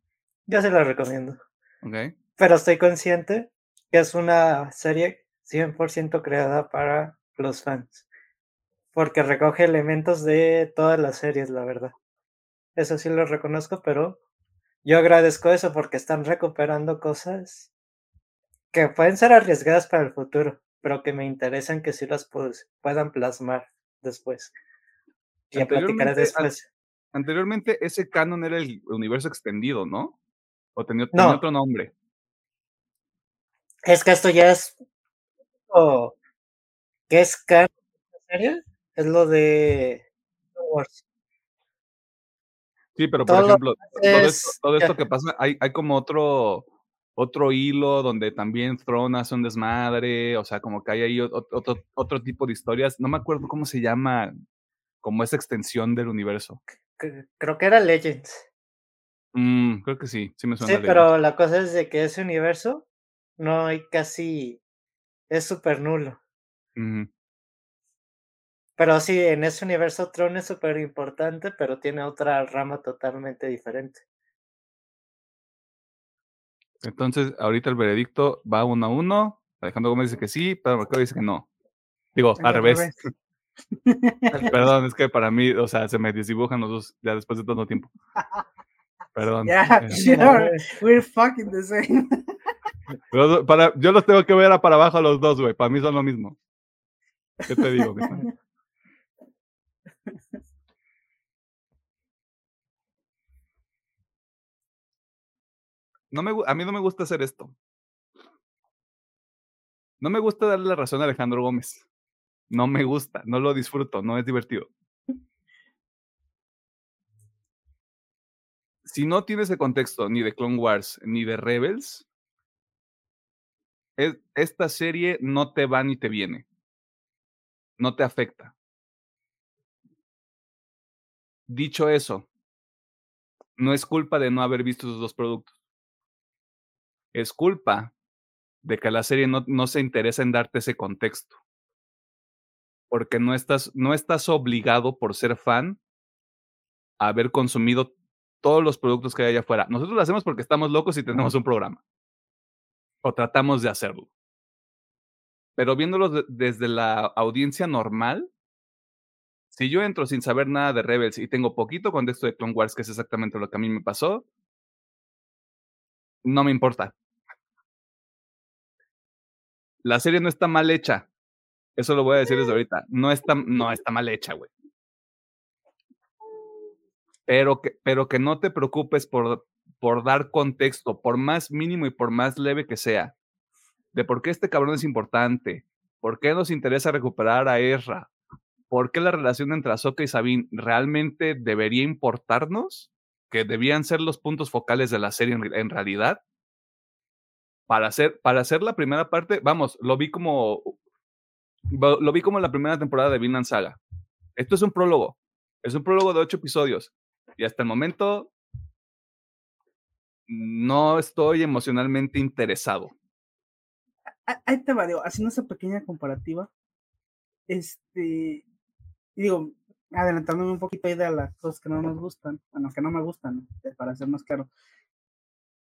Yo se la recomiendo. Ok. Pero estoy consciente que es una serie 100% creada para los fans. Porque recoge elementos de todas las series, la verdad. Eso sí lo reconozco, pero yo agradezco eso porque están recuperando cosas que pueden ser arriesgadas para el futuro pero que me interesan que sí las puedan plasmar después. Y platicaré después. Anteriormente ese canon era el universo extendido, ¿no? ¿O tenía, otro nombre? Es que esto ya es... ¿Qué es canon? serie? Es lo de Wars. Sí, pero por ejemplo, todo, esto, que pasa, hay, hay como otro otro hilo donde también Throne hace un desmadre, o sea, como que hay ahí otro, otro, tipo de historias. No me acuerdo cómo se llama, como esa extensión del universo. Creo que era Legends. Mm, creo que sí, sí me suena. Sí, pero la cosa es de que ese universo no hay casi, es súper nulo. Pero sí, en ese universo Tron es súper importante, pero tiene otra rama totalmente diferente. Entonces, ahorita el veredicto va uno a uno. Alejandro Gómez dice que sí, Pedro Mercado dice que no. Digo, al revés. Perdón, es que para mí, o sea, se me desdibujan los dos ya después de tanto tiempo. Perdón. Yeah, sure. We're fucking the same. para, yo los tengo que ver a para abajo a los dos, güey. Para mí son lo mismo. ¿Qué te digo? No me, a mí no me gusta hacer esto. No me gusta darle la razón a Alejandro Gómez. No me gusta, no lo disfruto, no es divertido. Si no tienes el contexto ni de Clone Wars ni de Rebels, esta serie no te va ni te viene. No te afecta. Dicho eso, no es culpa de no haber visto esos dos productos es culpa de que la serie no, no se interesa en darte ese contexto. Porque no estás, no estás obligado por ser fan a haber consumido todos los productos que hay allá afuera. Nosotros lo hacemos porque estamos locos y tenemos un programa. O tratamos de hacerlo. Pero viéndolo desde la audiencia normal, si yo entro sin saber nada de Rebels y tengo poquito contexto de Clone Wars, que es exactamente lo que a mí me pasó, no me importa la serie no está mal hecha. Eso lo voy a decir desde ahorita. No está, no está mal hecha, güey. Pero que, pero que no te preocupes por, por dar contexto, por más mínimo y por más leve que sea, de por qué este cabrón es importante, por qué nos interesa recuperar a Ezra, por qué la relación entre Ahsoka y Sabine realmente debería importarnos, que debían ser los puntos focales de la serie en realidad, para hacer, para hacer la primera parte, vamos, lo vi como lo vi como la primera temporada de Vinland Saga. Esto es un prólogo. Es un prólogo de ocho episodios. Y hasta el momento no estoy emocionalmente interesado. Ahí te va, digo, haciendo esa pequeña comparativa. Este, digo, adelantándome un poquito ahí de las cosas que no nos gustan, bueno, que no me gustan, eh, para ser más claro.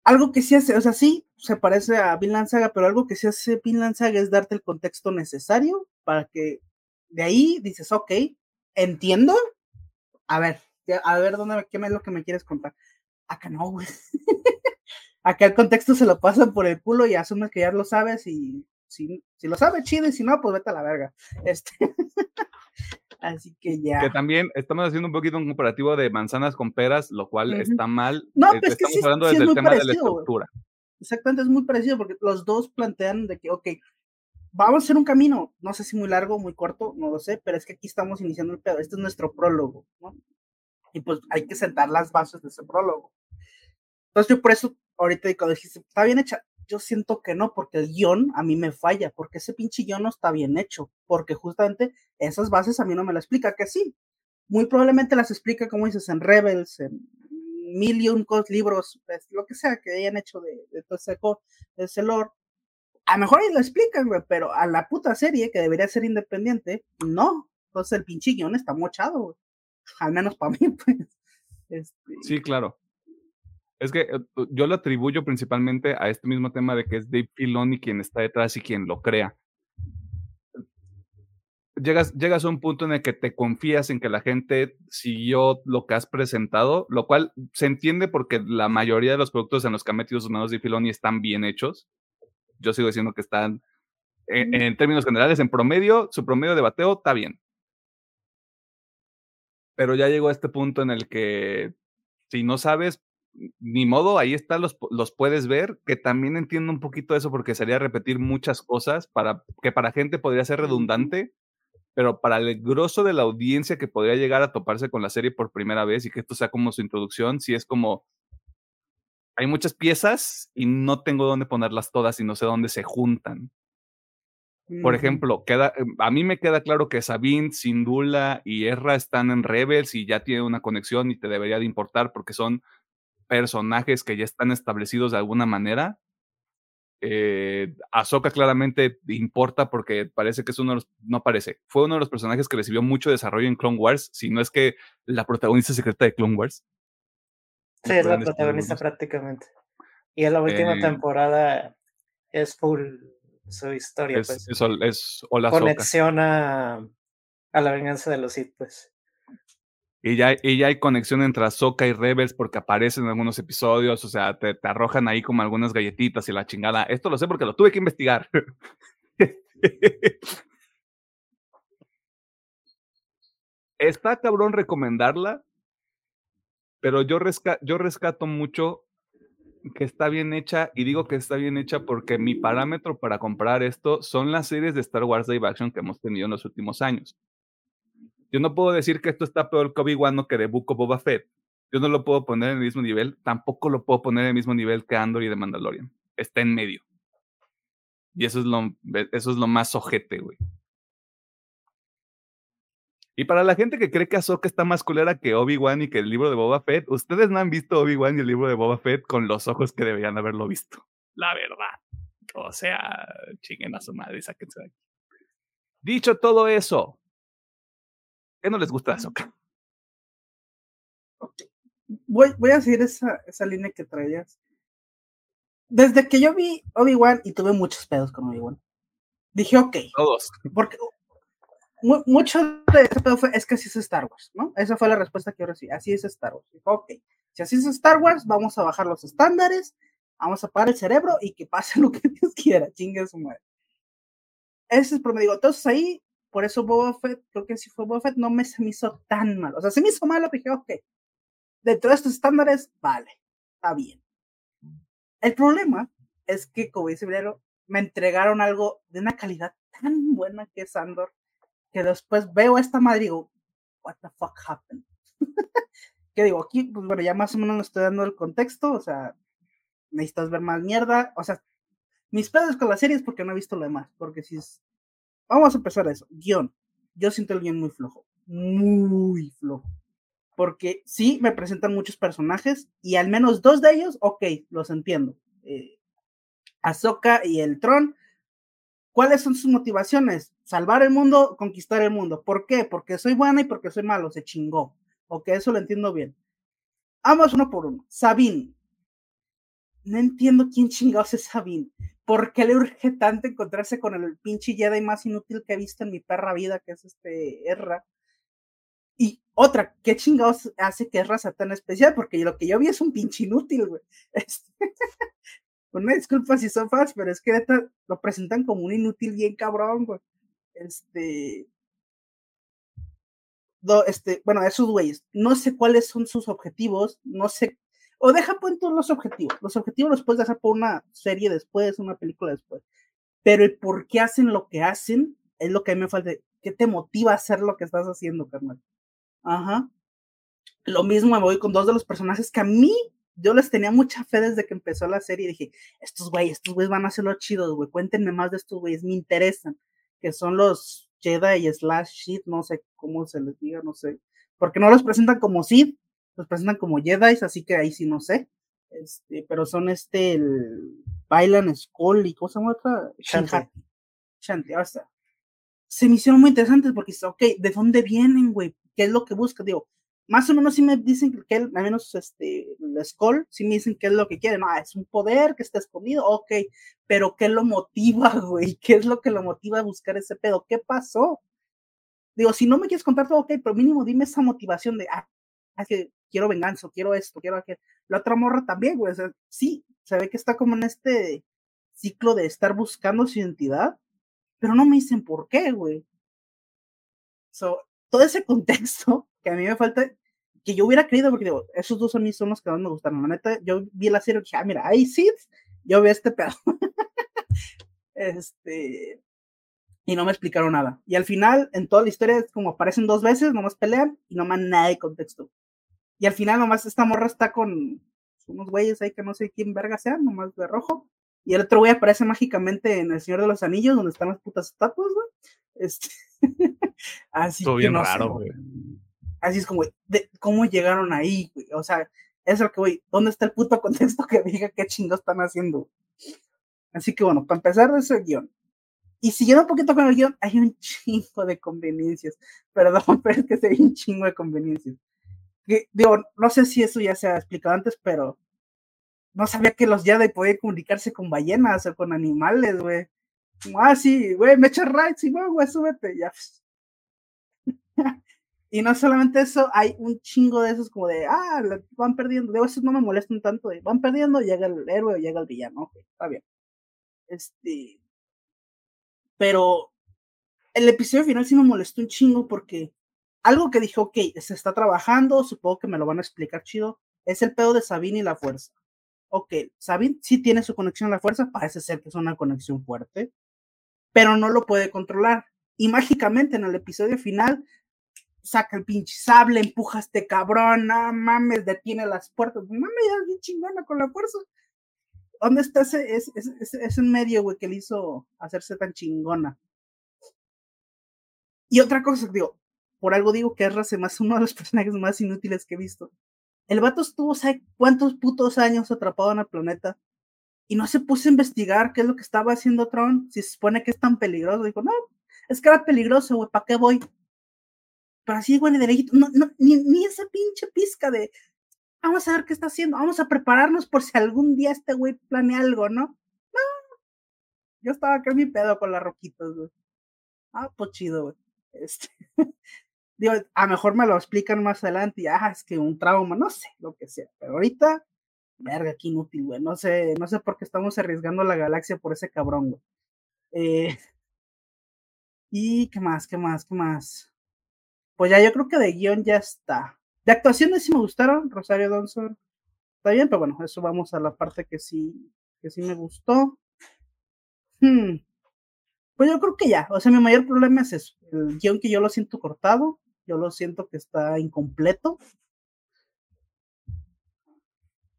Algo que sí hace, o sea, sí, se parece a Vinland Saga, pero algo que sí hace Vinland Saga es darte el contexto necesario para que de ahí dices, ok, entiendo, a ver, a ver, ¿dónde, ¿qué es lo que me quieres contar? Acá no, güey. Acá el contexto se lo pasan por el culo y asumes que ya lo sabes y si, si lo sabes, chido, y si no, pues vete a la verga. Este. Así que ya. Que también estamos haciendo un poquito un comparativo de manzanas con peras, lo cual está mal. No, eh, es que estamos hablando desde el tema de la estructura. Exactamente, es muy parecido porque los dos plantean de que, ok, vamos a hacer un camino, no sé si muy largo, muy corto, no lo sé, pero es que aquí estamos iniciando el pedo, este es nuestro prólogo, ¿no? Y pues hay que sentar las bases de ese prólogo. Entonces yo por eso, ahorita cuando dijiste, está bien hecha, yo siento que no, porque el guion a mí me falla, porque ese pinche guion no está bien hecho, porque justamente esas bases a mí no me la explica, que sí, muy probablemente las explica, como dices, en Rebels, en million libros, pues, lo que sea que hayan hecho de, de todo ese, de ese lore. A lo mejor ahí lo explican, güey, pero a la puta serie, que debería ser independiente, no. Entonces el pinche guion está mochado, güey. Al menos para mí, pues. Este... Sí, claro. Es que eh, yo lo atribuyo principalmente a este mismo tema de que es Dave Filoni quien está detrás y quien lo crea. Llegas, llegas a un punto en el que te confías en que la gente siguió lo que has presentado, lo cual se entiende porque la mayoría de los productos en los que ha metido sus manos de Filoni están bien hechos. Yo sigo diciendo que están, en, en términos generales, en promedio, su promedio de bateo está bien. Pero ya llegó a este punto en el que si no sabes, ni modo, ahí está, los, los puedes ver, que también entiendo un poquito eso porque sería repetir muchas cosas para que para gente podría ser redundante, pero para el grosso de la audiencia que podría llegar a toparse con la serie por primera vez y que esto sea como su introducción, si es como hay muchas piezas y no tengo dónde ponerlas todas y no sé dónde se juntan. Por ejemplo, queda, em, a mí me queda claro que Sabine, Sindula y Erra están en Rebels y ya tienen una conexión y te debería de importar porque son personajes que ya están establecidos de alguna manera. Eh, Ahsoka claramente importa porque parece que es uno de los, no parece, fue uno de los personajes que recibió mucho desarrollo en Clone Wars, si no es que la protagonista secreta de Clone Wars. Sí, es la protagonista prácticamente. Y en la última eh, temporada es full su historia. Es, pues. es, es Conexión a, a, la venganza de los Sith, pues. Y ya, hay conexión entre Ahsoka y Rebels porque aparecen en algunos episodios, o sea, te, arrojan ahí como algunas galletitas y la chingada. Esto lo sé porque lo tuve que investigar. Está cabrón recomendarla, pero yo, yo rescato mucho que está bien hecha y digo que está bien hecha porque mi parámetro para comprar esto son las series de Star Wars live action que hemos tenido en los últimos años. Yo no puedo decir que esto está peor que Obi-Wan que de Book Boba Fett. Yo no lo puedo poner en el mismo nivel, tampoco lo puedo poner en el mismo nivel que Andor y de Mandalorian. Está en medio. Y eso es lo, eso es lo más ojete, güey. Y para la gente que cree que Ahsoka está más culera que Obi-Wan y que el libro de Boba Fett, ustedes no han visto Obi-Wan y el libro de Boba Fett con los ojos que deberían haberlo visto. La verdad. O sea, chinguen a su madre y sáquense de aquí. Dicho todo eso, ¿Qué no les gusta de Ahsoka? Voy, voy a seguir esa, esa línea que traías. Desde que yo vi Obi-Wan y tuve muchos pedos con Obi-Wan, dije, ok. Todos. Porque mucho de ese pedo fue, es que así es Star Wars, ¿no? Esa fue la respuesta que yo recibí. Así es Star Wars. Dije, ok, si así es Star Wars, vamos a bajar los estándares, vamos a parar el cerebro y que pase lo que Dios quiera, chingue su madre. Ese es el promedio. Entonces ahí por eso Boba Fett, creo que si fue Boba Fett, no me se me hizo tan mal. O sea, se me hizo mal, pero dije, ok, dentro de estos estándares, vale, está bien. El problema es que, como dice Brero, me entregaron algo de una calidad tan buena que es Andor, que después veo esta madre y digo, what the fuck happened? ¿Qué digo? Aquí, pues bueno, ya más o menos me estoy dando el contexto, o sea, necesitas ver más mierda, o sea, mis pedos con la serie es porque no he visto lo demás, porque si Vamos a empezar a eso. Guión. Yo siento el guion muy flojo. Muy flojo. Porque sí, me presentan muchos personajes y al menos dos de ellos, ok, los entiendo. Eh, Ahsoka y el Tron, ¿Cuáles son sus motivaciones? Salvar el mundo, conquistar el mundo. ¿Por qué? Porque soy buena y porque soy malo, se chingó. Ok, eso lo entiendo bien. Vamos uno por uno. Sabine. No entiendo quién chingados es Sabine. ¿Por qué le urge tanto encontrarse con el pinche Jedi más inútil que he visto en mi perra vida, que es este Erra? Y otra, ¿qué chingados hace que Erra sea tan especial? Porque lo que yo vi es un pinche inútil, güey. Este, una disculpa si son fans, pero es que lo presentan como un inútil bien cabrón, güey. Este. este, bueno, esos güeyes, no sé cuáles son sus objetivos, no sé, o deja pues todos los objetivos, los objetivos los puedes dejar por una serie después, una película después, pero el por qué hacen lo que hacen es lo que a mí me falta, ¿qué te motiva a hacer lo que estás haciendo, carnal? Ajá. Lo mismo me voy con dos de los personajes que a mí yo les tenía mucha fe desde que empezó la serie y dije, estos güeyes, estos güeyes van a hacerlo chidos, güey, cuéntenme más de estos güeyes, me interesan, que son los Jedi slash shit, no sé cómo se les diga, no sé, porque no los presentan como Sith, los presentan como Jedi, así que ahí sí no sé, este, pero son este, el Bailan Skull y cosa otra, Shanti. Shanti, hasta. Se me hicieron muy interesantes porque, ok, ¿de dónde vienen, güey? ¿Qué es lo que buscan? Digo, más o menos sí me dicen que él, al menos este, la Skull, sí me dicen qué es lo que quieren. Ah, es un poder que está escondido, ok, pero ¿qué lo motiva, güey? ¿Qué es lo que lo motiva a buscar ese pedo? ¿Qué pasó? Digo, si no me quieres contar todo, ok, pero mínimo dime esa motivación de, ah, que quiero venganza, quiero esto, quiero aquello. La otra morra también, güey, o sea, sí, se ve que está como en este ciclo de estar buscando su identidad, pero no me dicen por qué, güey. So, todo ese contexto que a mí me falta, que yo hubiera creído, porque digo, esos dos a mí son los que más me gustaron. La neta, yo vi la serie y dije, ah, mira, ahí sí, yo vi este pedo. este, y no me explicaron nada. Y al final, en toda la historia, es como aparecen dos veces, nomás pelean y no más nada de contexto. Y al final, nomás esta morra está con unos güeyes ahí que no sé quién verga sean, nomás de rojo. Y el otro güey aparece mágicamente en El Señor de los Anillos, donde están las putas estatuas, güey. Este, así que bien no raro, güey. Así es como, de, ¿cómo llegaron ahí, güey? O sea, es lo que voy, ¿dónde está el puto contexto que diga qué chingo están haciendo? Así que bueno, para empezar de ese guion. Y siguiendo un poquito con el guion, hay un chingo de conveniencias. Perdón, pero es que hay un chingo de conveniencias. Digo, no sé si eso ya se ha explicado antes, pero no sabía que los Jedi podían comunicarse con ballenas o con animales, güey. ah, sí, güey, me echas right, sí, güey, súbete, ya. Y no solamente eso, hay un chingo de esos como de, ah, van perdiendo. De eso no me molestan tanto, van perdiendo, llega el héroe o llega el villano. Ok, está bien. Este. Pero el episodio final sí me molestó un chingo porque algo que dije, ok, se está trabajando, supongo que me lo van a explicar chido, es el pedo de Sabine y la fuerza. Ok, Sabine sí tiene su conexión a la fuerza, parece ser que es una conexión fuerte, pero no lo puede controlar. Y mágicamente en el episodio final saca el pinche sable, empuja a este cabrón, no mames, detiene las puertas, mames, ya es bien chingona con la fuerza. ¿Dónde está ese medio, güey, que le hizo hacerse tan chingona? Y otra cosa, digo, por algo digo que Erra se más uno de los personajes más inútiles que he visto. El vato estuvo, ¿sabe cuántos putos años atrapado en el planeta? Y no se puso a investigar qué es lo que estaba haciendo Tron, si se supone que es tan peligroso. Dijo, no, es que era peligroso, güey, ¿para qué voy? pero así igual de lejito, no, no, ni, ni esa pinche pizca de, vamos a ver qué está haciendo, vamos a prepararnos por si algún día este güey planea algo, ¿no? No, yo estaba acá en mi pedo con las roquitas, güey. Ah, pues chido, güey. Este, digo, a lo mejor me lo explican más adelante y, ah, es que un trauma, no sé, lo que sea, pero ahorita, verga, qué inútil, güey, no sé, no sé por qué estamos arriesgando la galaxia por ese cabrón, güey. Eh, y qué más, qué más, qué más pues ya yo creo que de guion ya está. De actuaciones sí me gustaron, Rosario Dawson. Está bien, pero bueno, eso vamos a la parte que sí, que sí me gustó. Hmm. Pues yo creo que ya, o sea, mi mayor problema es eso, el guion que yo lo siento cortado, yo lo siento que está incompleto.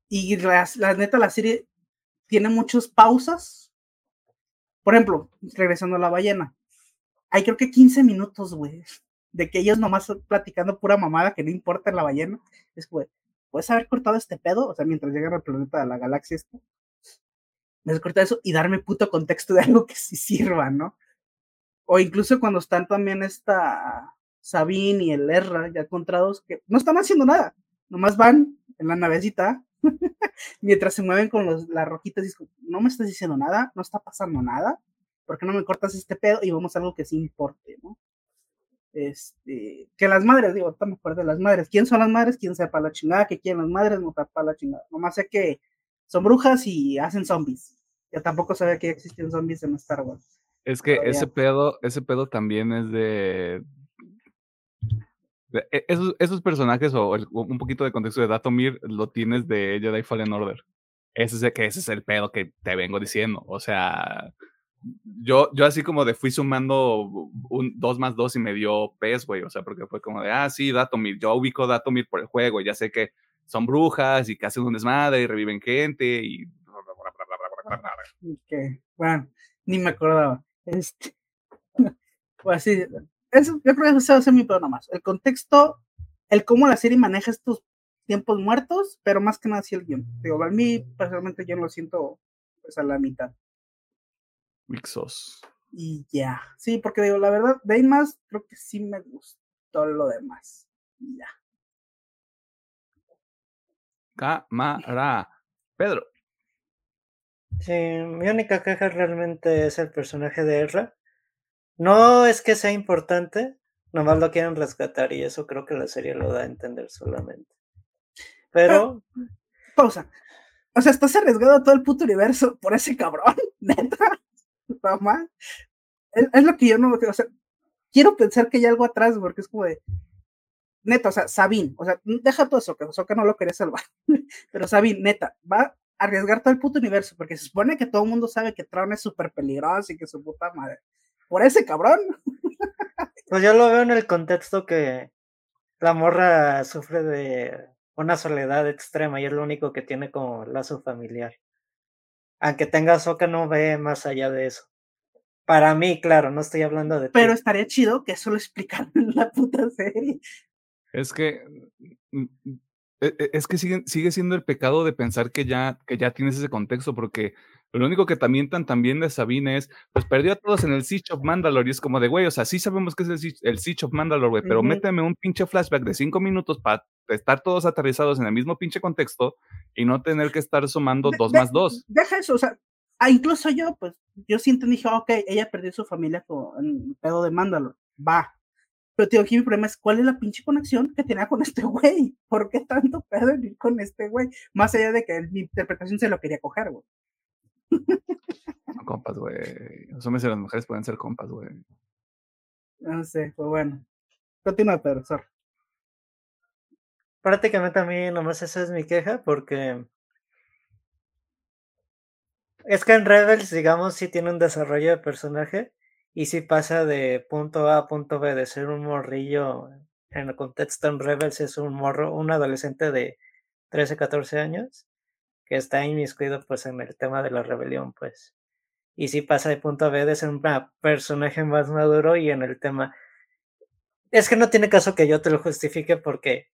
Y la, neta, la serie tiene muchas pausas. Por ejemplo, regresando a la ballena, hay creo que 15 minutos, güey, de que ellos nomás platicando pura mamada que no importa la ballena. Es güey, ¿puedes haber cortado este pedo? O sea, mientras llegan al planeta de la galaxia esto. me eso y darme puto contexto de algo que sí sirva, ¿no? O incluso cuando están también esta Sabine y el Erra ya encontrados, que no están haciendo nada, nomás van en la navecita mientras se mueven con los, las rojitas y no me estás diciendo nada, no está pasando nada, ¿por qué no me cortas este pedo y vamos a algo que sí importe, ¿no? Este, que las madres, digo, no me acuerdo de las madres. ¿Quién son las madres? ¿Quién sepa la chingada? ¿Qué quieren las madres? No sepa la chingada. Nomás sé que son brujas y hacen zombies. Yo tampoco sabía que existían zombies en Star Wars. Es que ese pedo, ese pedo también es de, esos, esos, personajes o, un poquito de contexto de Datomir lo tienes de Jedi Fallen Order. Ese es, que ese es el pedo que te vengo diciendo. O sea, yo, yo así como de fui sumando un 2 más 2 y me dio pez, güey. O sea, porque fue como de, ah, sí, Datomir. Yo ubico Datomir por el juego. Ya sé que son brujas y que hacen un desmadre y reviven gente y. Okay. Bueno, ni me acordaba. Este. Pues así, eso, yo creo que eso va a ser mi peor nomás. El contexto, el cómo la serie maneja estos tiempos muertos, pero más que nada sí el guion. Digo, a mí personalmente yo no lo siento pues a la mitad. Mixos. Y ya. Sí, porque digo, la verdad, de ahí más, creo que sí me gustó lo demás. Y ya. Cámara. Pedro. Sí, mi única queja realmente es el personaje de Erra. No es que sea importante, nomás lo quieren rescatar y eso creo que la serie lo da a entender solamente. Pero. pausa. O sea, estás arriesgado a todo el puto universo por ese cabrón, neta. Mamá. Es, es, lo que yo no. O sea, quiero pensar que hay algo atrás, porque es como de. Neta, o sea, Sabine, o sea, deja todo eso, que que no lo quería salvar. Pero Sabine, neta, va a arriesgar todo el puto universo, porque se supone que todo el mundo sabe que Tron es súper peligroso y que su puta madre por ese cabrón. Pues yo lo veo en el contexto que la morra sufre de una soledad extrema y es lo único que tiene como lazo familiar. Aunque tenga soca, no ve más allá de eso. Para mí, claro, no estoy hablando de. Pero estaría chido que eso lo explicaran en la puta serie. Es que. Mm, mm, e, e, es que sigue, sigue siendo el pecado de pensar que ya, que ya tienes ese contexto, porque lo único que también tan también de Sabine es, pues perdió a todos en el Siege of Mandalore y es como de, güey, o sea, sí sabemos que es el, el Siege of Mandalore, güey, pero méteme un pinche flashback de cinco minutos para estar todos aterrizados en el mismo pinche contexto y no tener que estar sumando dos más dos. Deja eso, o sea, ah, incluso yo, pues, yo siento y dije, ok, ella perdió su familia con el pedo de Mandalore, va. Pero tío, aquí mi problema es, ¿cuál es la pinche conexión que tenía con este güey? ¿Por qué tanto pedo en ir con este güey? Más allá de que mi interpretación se lo quería coger, güey compas, güey. Los hombres y las mujeres pueden ser compas, güey. No sé, pues bueno. Continúa, Pedro, sorry. Prácticamente a mí nomás esa es mi queja porque es que en Rebels, digamos, sí tiene un desarrollo de personaje y sí pasa de punto A a punto B, de ser un morrillo en el contexto en Rebels es un morro, un adolescente de 13, 14 años que está inmiscuido pues en el tema de la rebelión, pues. Y sí pasa de punto B de ser un personaje más maduro y en el tema... Es que no tiene caso que yo te lo justifique porque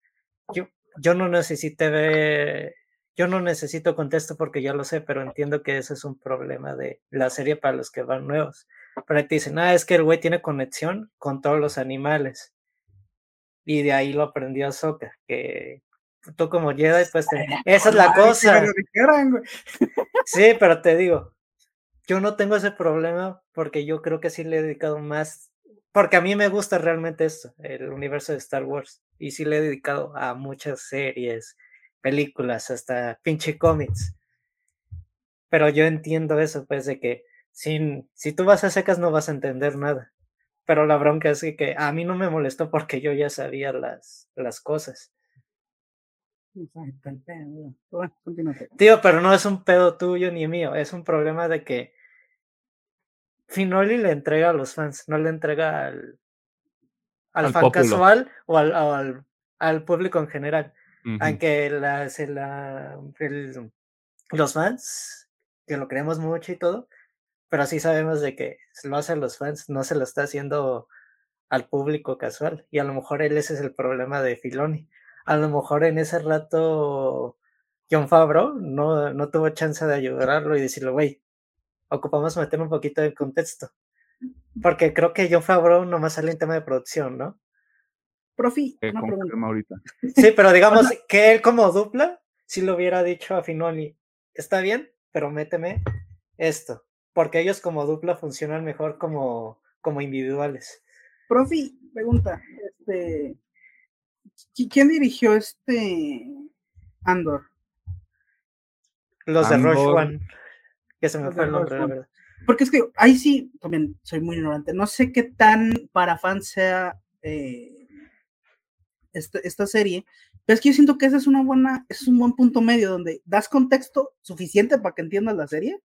yo, yo no necesité ver... Yo no necesito contexto porque ya lo sé, pero entiendo que ese es un problema de la serie para los que van nuevos. Pero te dicen, ah, es que el güey tiene conexión con todos los animales. Y de ahí lo aprendió Soka, que tú como Jedi, pues esa es la cosa. Sí, pero te digo, yo no tengo ese problema porque yo creo que sí le he dedicado más, porque a mí me gusta realmente esto, el universo de Star Wars, y sí le he dedicado a muchas series, películas, hasta pinche cómics. Pero yo entiendo eso, pues, de que sin, si tú vas a secas no vas a entender nada. Pero la bronca es que a mí no me molestó porque yo ya sabía las, las cosas. Tío, pero no es un pedo tuyo ni mío, es un problema de que Finoli le entrega a los fans, no le entrega al, al, fan casual o al, al, público en general. Aunque la, la, los fans, que lo creemos mucho y todo, pero sí sabemos de que se lo hacen los fans, no se lo está haciendo al público casual. Y a lo mejor él ese es el problema de Filoni a lo mejor en ese rato John Favreau no, no tuvo chance de ayudarlo y decirle, güey, ocupamos meter un poquito de contexto. Porque creo que John Favreau nomás sale en tema de producción, ¿no? Profi, eh, ahorita. Sí, pero digamos que él como dupla, si lo hubiera dicho a Finoli, está bien, pero méteme esto, porque ellos como dupla funcionan mejor como, como individuales. Profi, pregunta, este, ¿quién dirigió este Andor? Los de Roche One, que se me fue el nombre, la verdad. Porque es que ahí sí, también soy muy ignorante. No sé qué tan para fans sea eh, esta, serie, pero es que yo siento que ese es una buena, es un buen punto medio donde das contexto suficiente para que entiendas la serie.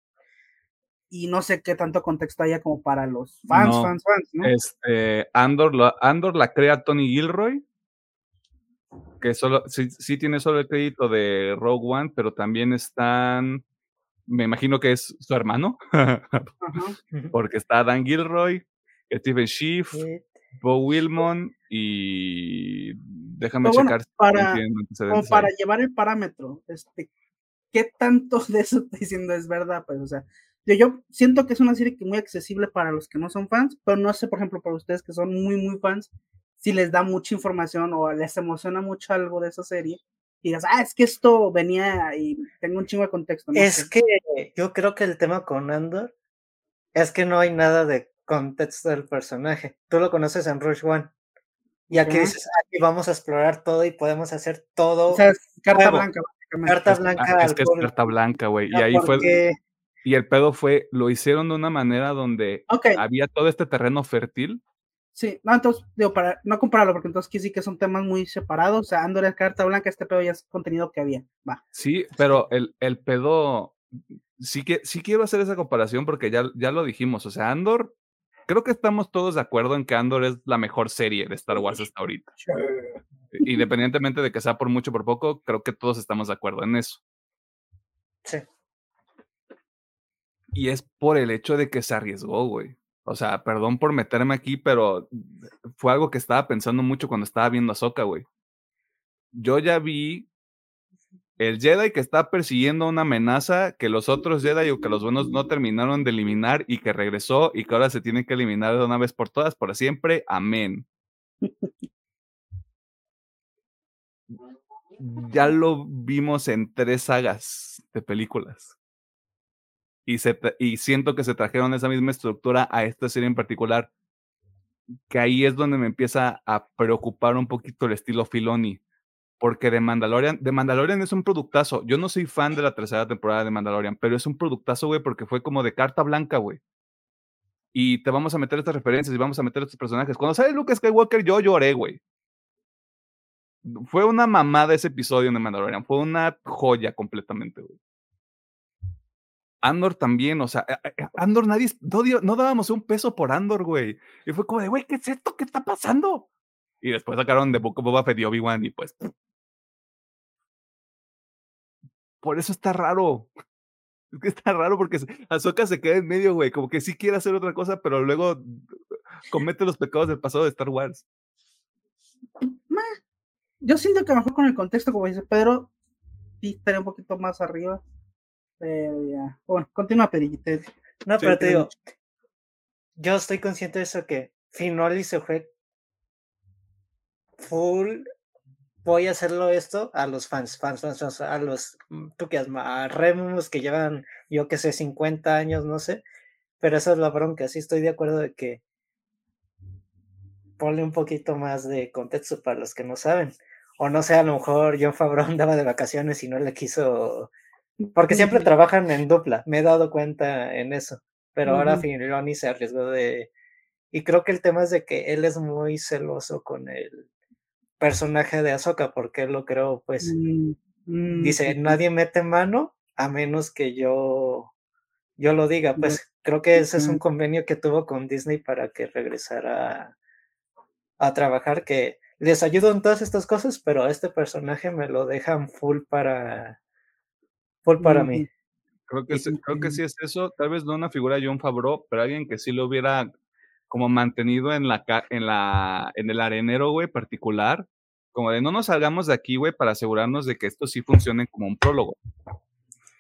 Y no sé qué tanto contexto haya como para los fans, fans, fans, ¿no? Este, Andor, Andor la crea Tony Gilroy, que solo, sí, sí tiene solo el crédito de Rogue One, pero también están me imagino que es su hermano, porque está Dan Gilroy, Stephen Schiff, Bo Wilmon y déjame checar. para, como para llevar el parámetro, este, ¿qué tanto de eso estoy diciendo es verdad? Pues, o sea, yo, yo siento que es una serie que muy accesible para los que no son fans, pero no sé, por ejemplo, para ustedes que son muy, muy fans, si les da mucha información o les emociona mucho algo de esa serie y digas, ah, es que esto venía y tengo un chingo de contexto. es que yo creo que el tema con Andor es que no hay nada de contexto del personaje. Tú lo conoces en Rush One. Y aquí dices, aquí vamos a explorar todo y podemos hacer todo. O sea, carta blanca. Carta blanca. es que es carta blanca, güey. Y ahí fue. Y el pedo fue, lo hicieron de una manera donde había todo este terreno fértil Sí, no, entonces, digo, para no compararlo, porque entonces aquí sí que son temas muy separados. O sea, Andor es carta blanca, este pedo ya es contenido que había. Va. Sí, pero el, el pedo. Sí que sí quiero hacer esa comparación porque ya, ya lo dijimos. O sea, Andor, creo que estamos todos de acuerdo en que Andor es la mejor serie de Star Wars hasta ahorita. Independientemente de que sea por mucho o por poco, creo que todos estamos de acuerdo en eso. Sí. Y es por el hecho de que se arriesgó, güey. O sea, perdón por meterme aquí, pero fue algo que estaba pensando mucho cuando estaba viendo a Soka, güey. Yo ya vi el Jedi que está persiguiendo una amenaza que los otros Jedi o que los buenos no terminaron de eliminar y que regresó y que ahora se tiene que eliminar de una vez por todas, para siempre. Amén. ya lo vimos en tres sagas de películas y, siento que se trajeron esa misma estructura a esta serie en particular, que ahí es donde me empieza a preocupar un poquito el estilo Filoni, porque de Mandalorian, de Mandalorian es un productazo. Yo no soy fan de la tercera temporada de Mandalorian, pero es un productazo, güey, porque fue como de carta blanca, güey. Y te vamos a meter estas referencias y vamos a meter estos personajes. Cuando sale Luke Skywalker, yo lloré, güey. Fue una mamada ese episodio de Mandalorian. Fue una joya completamente, güey. Andor también, o sea, eh, eh, Andor nadie, no, dábamos un peso por Andor, güey. Y fue como de, güey, ¿qué es esto? ¿Qué está pasando? Y después sacaron de Boba Fett y Obi-Wan y pues... Por eso está raro. Es que está raro porque Ahsoka se queda en medio, güey. Como que sí quiere hacer otra cosa, pero luego comete los pecados del pasado de Star Wars. Yo siento que mejor con el contexto, como dice Pedro, sí estaría un poquito más arriba. Bueno, continúa, Perillita. No, pero te digo, yo estoy consciente de eso que Finoli se fue full. Voy a hacerlo esto a los fans, fans, fans, a los mm, tú que a Remus que llevan, yo que sé, 50 años, no sé. Pero esa es la bronca, sí estoy de acuerdo de que ponle un poquito más de contexto para los que no saben. O no sé, a lo mejor John Favreau andaba de vacaciones y no le quiso porque siempre trabajan en dupla, me he dado cuenta en eso. Pero ahora Filoni se arriesgó de. Y creo que el tema es de que él es muy celoso con el personaje de Ahsoka, porque él lo creo, pues. Mm, mm, dice: nadie mete mano a menos que yo, yo lo diga. Pues creo que ese es un convenio que tuvo con Disney para que regresara a trabajar, que les ayudo en todas estas cosas, pero a este personaje me lo dejan full para para mí. Creo que, sí, creo que sí es eso, tal vez no una figura de John Favreau, pero alguien que sí lo hubiera como mantenido en la en la en el arenero, güey, particular, como de no nos salgamos de aquí, güey, para asegurarnos de que esto sí funcione como un prólogo.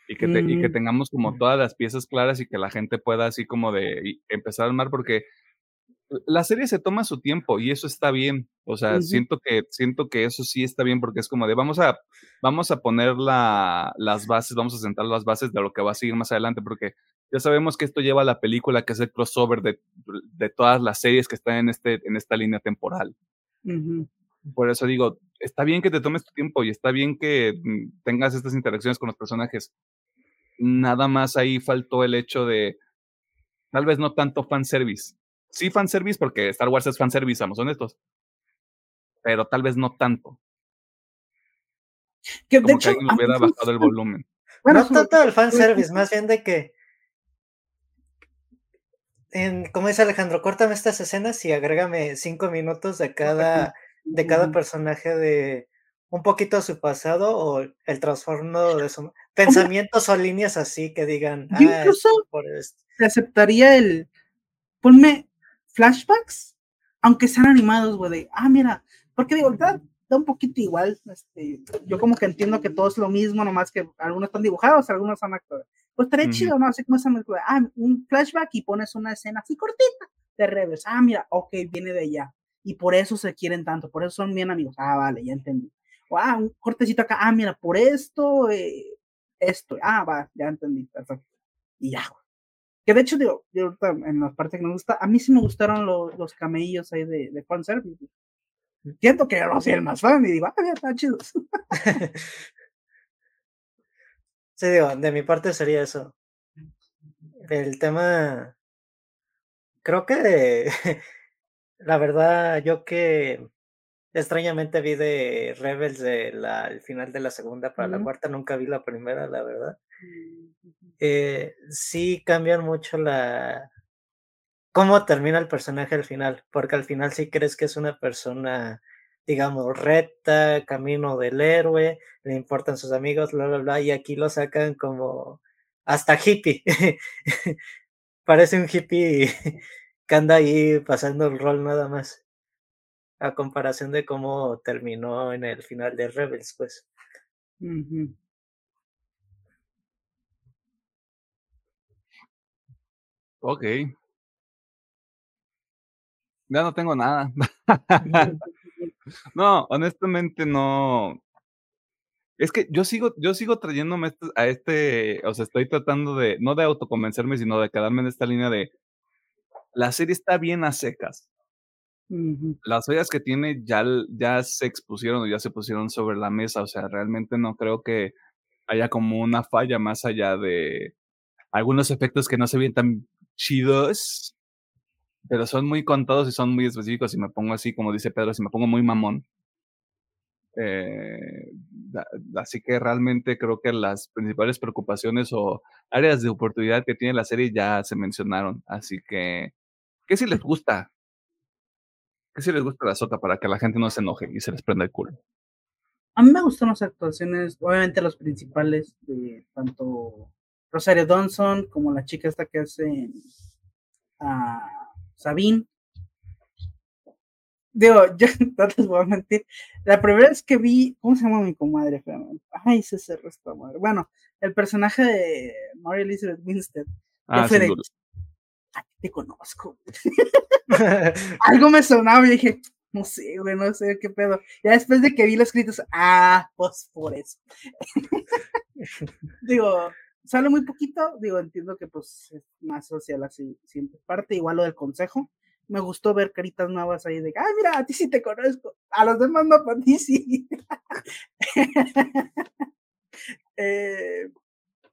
y que, y que mm. tengamos como todas las piezas claras y que la gente pueda así como de empezar a armar porque la serie se toma su tiempo y eso está bien. O sea, siento que siento que eso sí está bien porque es como de vamos a vamos a poner la, las bases, vamos a sentar las bases de lo que va a seguir más adelante porque ya sabemos que esto lleva a la película que es el crossover de, de todas las series que están en este en esta línea temporal. Por eso digo, está bien que te tomes tu tiempo y está bien que mm, tengas estas interacciones con los personajes. Nada más ahí faltó el hecho de tal vez no tanto fanservice Sí, fanservice, porque Star Wars es fanservice, seamos honestos. Pero tal vez no tanto. Que, de hecho, que alguien hubiera bajado el volumen. Bueno, no tanto el fanservice, más bien de que. En, como dice Alejandro, córtame estas escenas y agrégame cinco minutos de cada, de cada personaje de un poquito de su pasado o el trastorno de su pensamientos o líneas así que digan. Yo ah, incluso por esto. aceptaría el ponme flashbacks, aunque sean animados, güey, de, ah, mira, porque digo, da, da un poquito igual, este, yo como que entiendo que todo es lo mismo, nomás que algunos están dibujados, algunos son actores. Pues estaría chido, ¿no? Así como esa ah, un flashback y pones una escena así cortita de Rebels. Ah, mira, ok, viene de allá. Y por eso se quieren tanto, por eso son bien amigos. Ah, vale, ya entendí. O, ah, un cortecito acá, ah, mira, por esto, eh, esto. Ah, va, ya entendí, perfecto. Y ya, que de hecho, digo, yo en la parte que me gusta, a mí sí me gustaron los, los camellos ahí de, de fanservice. Siento que yo no soy el más fan y digo, ah, ya están chidos. sí, digo, de mi parte sería eso. El tema. Creo que. la verdad, yo que extrañamente vi de Rebels de la, el final de la segunda para la cuarta, nunca vi la primera, la verdad. Mm, eh, sí cambian mucho la cómo termina el personaje al final, porque al final sí crees que es una persona, digamos, recta, camino del héroe, le importan sus amigos, bla, bla, bla, y aquí lo sacan como hasta hippie. Parece un hippie que anda ahí pasando el rol nada más. A comparación de cómo terminó en el final de Rebels, pues. Ok. Ya no tengo nada. No, honestamente no. Es que yo sigo, yo sigo trayéndome a este, o sea, estoy tratando de, no de autoconvencerme, sino de quedarme en esta línea de, la serie está bien a secas. Las fallas que tiene ya, ya se expusieron o ya se pusieron sobre la mesa, o sea, realmente no creo que haya como una falla más allá de algunos efectos que no se ven tan chidos, pero son muy contados y son muy específicos. Y me pongo así, como dice Pedro, si me pongo muy mamón. Eh, así que realmente creo que las principales preocupaciones o áreas de oportunidad que tiene la serie ya se mencionaron. Así que, ¿qué si les gusta? ¿Qué si les gusta la sota para que la gente no se enoje y se les prenda el culo? A mí me gustan las actuaciones, obviamente los principales de tanto Rosario Dawson, como la chica esta que hace a Sabine. Digo, yo no les voy a mentir. La primera vez que vi, ¿cómo se llama mi comadre? Ay, se cerró esta madre. Bueno, el personaje de Mary Elizabeth Winstead. Ah, fue de, te conozco. Algo me sonaba y dije, no sé, güey, no sé qué pedo. Ya después de que vi los escritos, ah, pues por eso. Digo, sale muy poquito, digo, entiendo que pues es más social la siguiente parte, igual lo del consejo. Me gustó ver caritas nuevas ahí de, ah, mira, a ti sí te conozco, a los demás no, a ti sí. eh,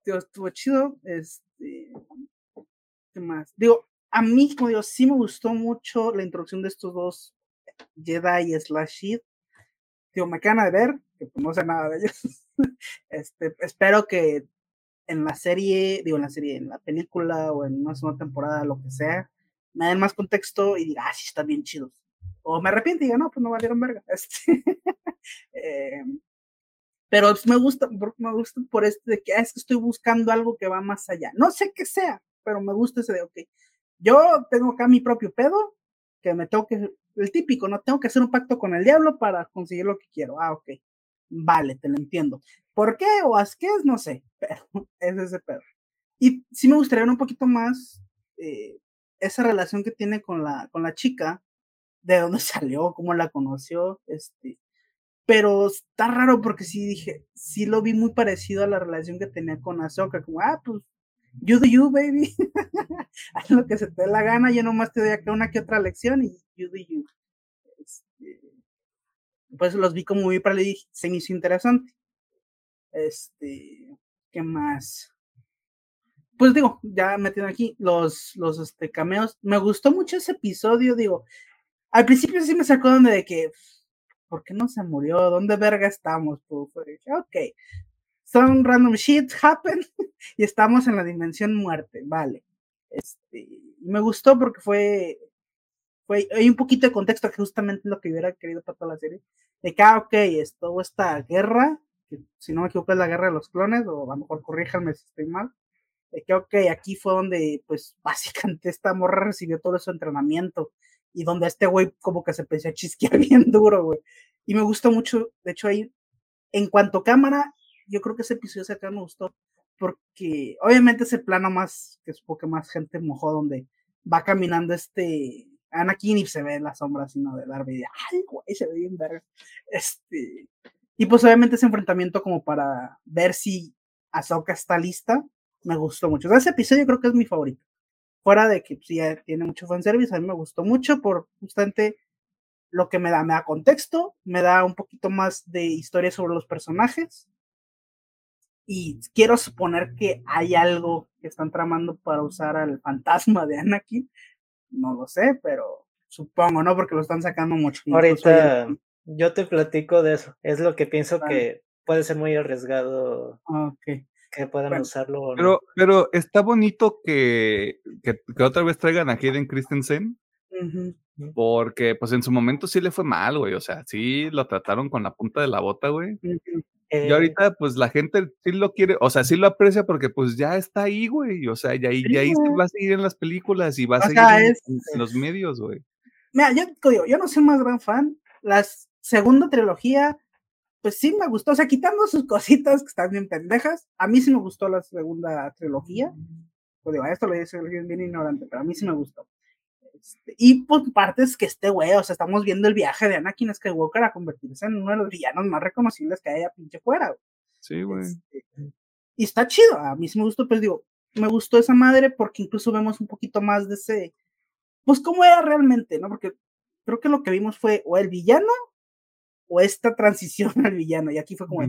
estuvo chido, este, ¿qué más? Digo, a mí, como digo, sí me gustó mucho la introducción de estos dos Jedi slash Sith. Digo, me quedan de ver, que pues, no sé nada de ellos. este, espero que en la serie, digo en la serie, en la película o en una segunda temporada, lo que sea, me den más contexto y diga, ah, sí, están bien chidos. O me arrepiento y diga, no, pues no valieron verga. Este, eh, pero me gusta, me gusta por este de que ah, es que estoy buscando algo que va más allá. No sé qué sea, pero me gusta ese de, ok, yo tengo acá mi propio pedo, que me tengo que, el típico, no tengo que hacer un pacto con el diablo para conseguir lo que quiero. Ah, ok, vale, te lo entiendo ¿Por qué? O es, no sé, pero es ese pedo. Y sí me gustaría ver un poquito más eh, esa relación que tiene con la, con la chica, de dónde salió, cómo la conoció, este, pero está raro porque sí dije, sí lo vi muy parecido a la relación que tenía con Azoka, como, ah, pues, you do you, baby, haz lo que se te dé la gana, yo nomás te doy acá una que otra lección y you do you. Este, pues los vi como muy para se me hizo interesante. Este, ¿qué más? Pues digo, ya metiendo aquí los, los este, cameos, me gustó mucho ese episodio, digo, al principio sí me sacó donde de que, ¿por qué no se murió? ¿Dónde verga estamos? Pues, ok, some random shit happen y estamos en la dimensión muerte, vale. Este, me gustó porque fue, fue, hay un poquito de contexto que justamente lo que hubiera querido para toda la serie, de que, ah, ok, es esta guerra, si no me equivoco es la guerra de los clones, o a lo mejor corríjanme si estoy mal, de que, aquí fue donde, pues, básicamente esta morra recibió todo su entrenamiento, y donde este güey como que se empezó a chisquear bien duro, güey. Y me gustó mucho, de hecho ahí, en cuanto a cámara, yo creo que ese episodio acá me gustó, porque obviamente ese plano más, que es que más gente mojó, donde va caminando este Anakin y se ve la sombra sino de Darby, ay, güey, se ve bien verga. Este, y pues obviamente ese enfrentamiento como para ver si Ahsoka está lista, me gustó mucho. ese episodio creo que es mi favorito fuera de que pues, ya tiene mucho fanservice, a mí me gustó mucho por justamente lo que me da, me da contexto, me da un poquito más de historia sobre los personajes y quiero suponer que hay algo que están tramando para usar al fantasma de Anakin, no lo sé, pero supongo, ¿no? Porque lo están sacando mucho. Ahorita yo te platico de eso, es lo que pienso que puede ser muy arriesgado. Ok que puedan usarlo. Pero, pero está bonito que, que, otra vez traigan a Hayden Christensen. Porque, pues en su momento sí le fue mal, güey. O sea, sí lo trataron con la punta de la bota, güey. Y eh ahorita, pues la gente sí lo quiere, o sea, sí lo aprecia porque, pues ya está ahí, güey. O sea, ya, ahí, ya ahí se va a seguir en las películas y va a seguir en, los medios, güey. Mira, yo, yo no soy más gran fan. La segunda trilogía pues sí me gustó, o sea, quitando sus cositas que están bien pendejas, a mí sí me gustó la segunda trilogía. Pues digo, esto lo dice bien ignorante, pero a mí sí me gustó. Este, y por partes que este güey, o sea, estamos viendo el viaje de Anakin Skywalker a convertirse en uno de los villanos más reconocibles que haya pinche fuera. Sí, güey. Este, y está chido, a mí sí me gustó, pues digo, me gustó esa madre porque incluso vemos un poquito más de ese, pues cómo era realmente, ¿no? Porque creo que lo que vimos fue o el villano o esta transición al villano. Y aquí fue como,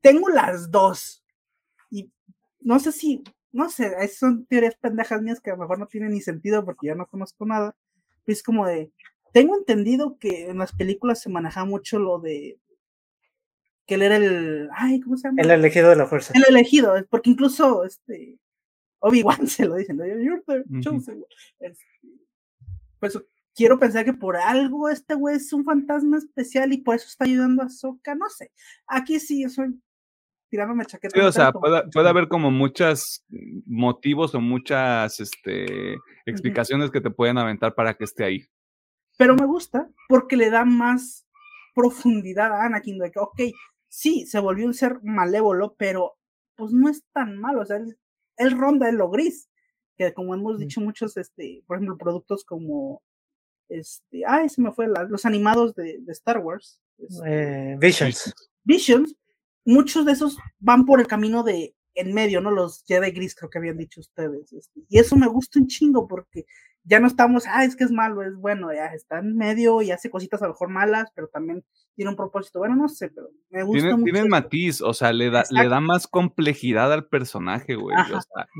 tengo las dos. Y no sé si, no sé, son teorías pendejas mías que a lo mejor no tienen ni sentido porque ya no conozco nada. es como de, tengo entendido que en las películas se maneja mucho lo de que él era el, ay, ¿cómo se llama? El elegido de la fuerza. El elegido, porque incluso este Obi-Wan se lo dicen, You're the chosen este, pues quiero pensar que por algo este güey es un fantasma especial y por eso está ayudando a Soka, no sé. Aquí sí, yo soy tirándome chaqueta. Sí, o sea, puede, haber como muchos motivos o muchas este, explicaciones que te pueden aventar para que esté ahí. Pero me gusta porque le da más profundidad a Anakin de que, ok, sí, se volvió un ser malévolo, pero pues no es tan malo, o sea, él, ronda en lo gris, que como hemos dicho muchos, este, por ejemplo, productos como este, ay, se me fue, los animados de, Star Wars. Este, eh, Visions. Visions, muchos de esos van por el camino de en medio, ¿no? Los Jedi Gris, creo que habían dicho ustedes. Este, y eso me gusta un chingo porque ya no estamos, ah, es que es malo, es bueno, ya está en medio y hace cositas a lo mejor malas, pero también tiene un propósito. Bueno, no sé, pero me gusta tiene, mucho. Tiene matiz, o sea, le da, le da más complejidad al personaje, güey.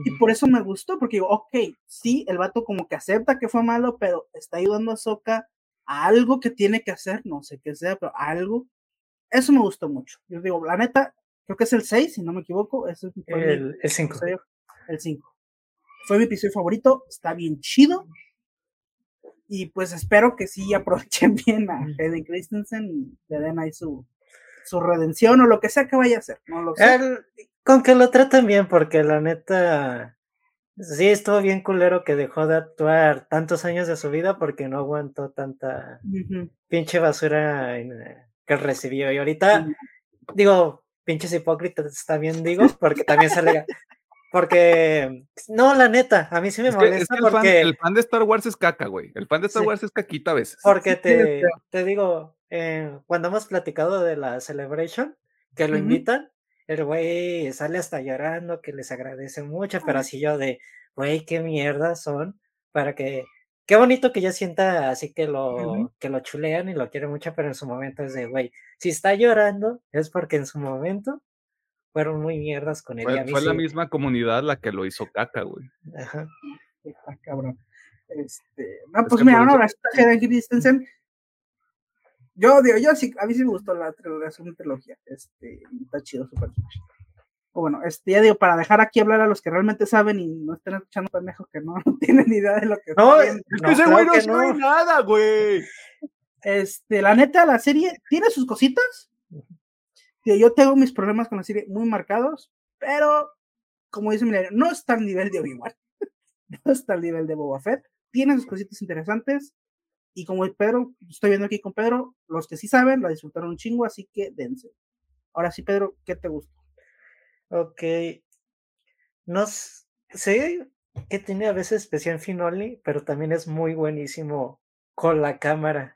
Y por eso me gustó, porque digo, ok, sí, el vato como que acepta que fue malo, pero está ayudando a Soka a algo que tiene que hacer, no sé qué sea, pero algo. Eso me gustó mucho. Yo digo, la neta, creo que es el 6, si no me equivoco. Es el 5. El 5 fue mi episodio favorito, está bien chido. Y pues espero que sí aprovechen bien a Hayden Christensen y le den ahí su, su redención o lo que sea que vaya a hacer. No lo sé. con que lo traten bien, porque la neta sí estuvo bien culero que dejó de actuar tantos años de su vida porque no aguantó tanta pinche basura que recibió. Y ahorita, digo, pinches hipócritas está bien, digo, porque también sale. Porque, no, la neta, a mí sí me molesta porque. el fan, de Star Wars es caca, güey. El fan de Star Wars es caquita a veces. Porque te, te digo, eh, cuando hemos platicado de la Celebration, que lo invitan, el güey sale hasta llorando, que les agradece mucho, pero así yo de, güey, qué mierda son, para que qué bonito que ya sienta así que lo, que lo chulean y lo quiere mucho, pero en su momento es de, güey, si está llorando es porque en su momento fueron muy mierdas con él. Fue, fue la misma comunidad la que lo hizo caca, güey. Ajá. Ah, cabrón. Este, no, pues mira, no, la de Christensen. Yo digo, yo sí, a mí sí me gustó la, la segunda trilogía. Este, está chido, Super Smash bueno, este, ya digo, para dejar aquí hablar a los que realmente saben y no estén escuchando pendejos que no, tienen ni idea de lo que No, es que ese güey no sabe nada, güey. Este, la neta, la serie tiene sus cositas. Yo tengo mis problemas con la serie muy marcados, pero como dice Milenio, no está al nivel de Obi-Wan, no está al nivel de Boba Fett, tiene sus cositas interesantes. Y como Pedro, estoy viendo aquí con Pedro, los que sí saben la disfrutaron un chingo, así que dense. Ahora sí, Pedro, ¿qué te gusta? Ok. No sé que tiene a veces especial Finoli, pero también es muy buenísimo con la cámara,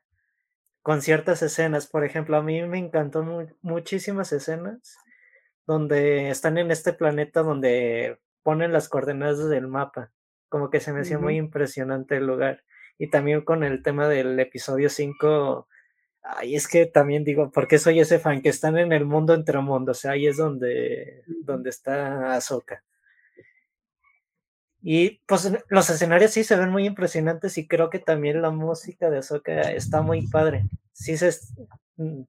con ciertas escenas. Por ejemplo, a mí me encantó muchísimas escenas donde están en este planeta donde ponen las coordenadas del mapa. Como que se me hacía muy impresionante el lugar. Y también con el tema del episodio 5 Ay, es que también digo, porque soy ese fan que están en el mundo entre mundos, o sea, ahí es donde, donde está Ahsoka. Y pues los escenarios sí se ven muy impresionantes y creo que también la música de Ahsoka está muy padre. Sí mm,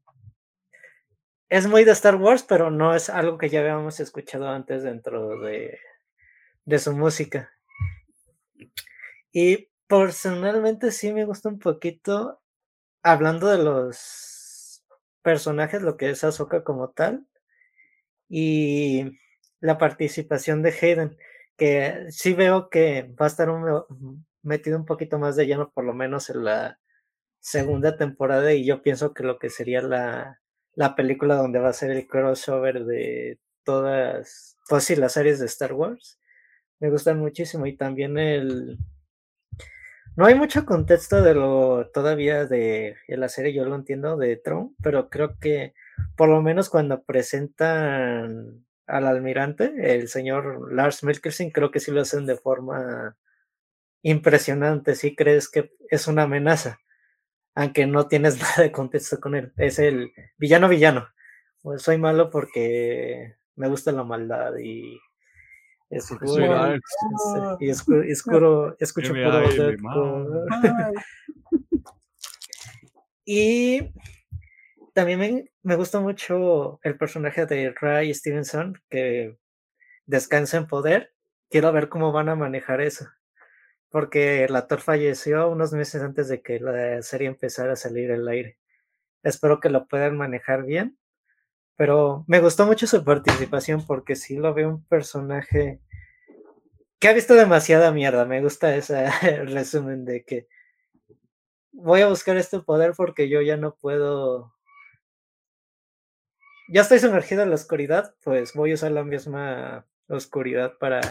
es muy de Star Wars, pero no es algo que ya habíamos escuchado antes dentro de, de su música. Y personalmente sí me gusta un poquito hablando de los personajes, lo que es Ahsoka como tal, y la participación de Hayden, que sí veo que va a estar metido un poquito más de lleno, por lo menos en la segunda temporada, y yo pienso que lo que sería la, la película donde va a ser el crossover de todas, pues sí, las series de Star Wars, me gustan muchísimo, y también el no hay mucho contexto de lo todavía de, la serie, yo lo entiendo, de Tron, pero creo que por lo menos cuando presentan al almirante, el señor Lars Mikkelsen, creo que sí lo hacen de forma impresionante, sí crees que es una amenaza, aunque no tienes nada de contexto con él, es el villano villano. Pues soy malo porque me gusta la maldad y y escucho puro Y también me, gusta mucho el personaje de Ray Stevenson, que descansa en poder. Quiero ver cómo van a manejar eso. Porque el actor falleció unos meses antes de que la serie empezara a salir al aire. Espero que lo puedan manejar bien pero me gustó mucho su participación porque sí lo veo un personaje que ha visto demasiada mierda. Me gusta ese resumen de que voy a buscar este poder porque yo ya no puedo. Ya estoy sumergido en la oscuridad, pues voy a usar la misma oscuridad para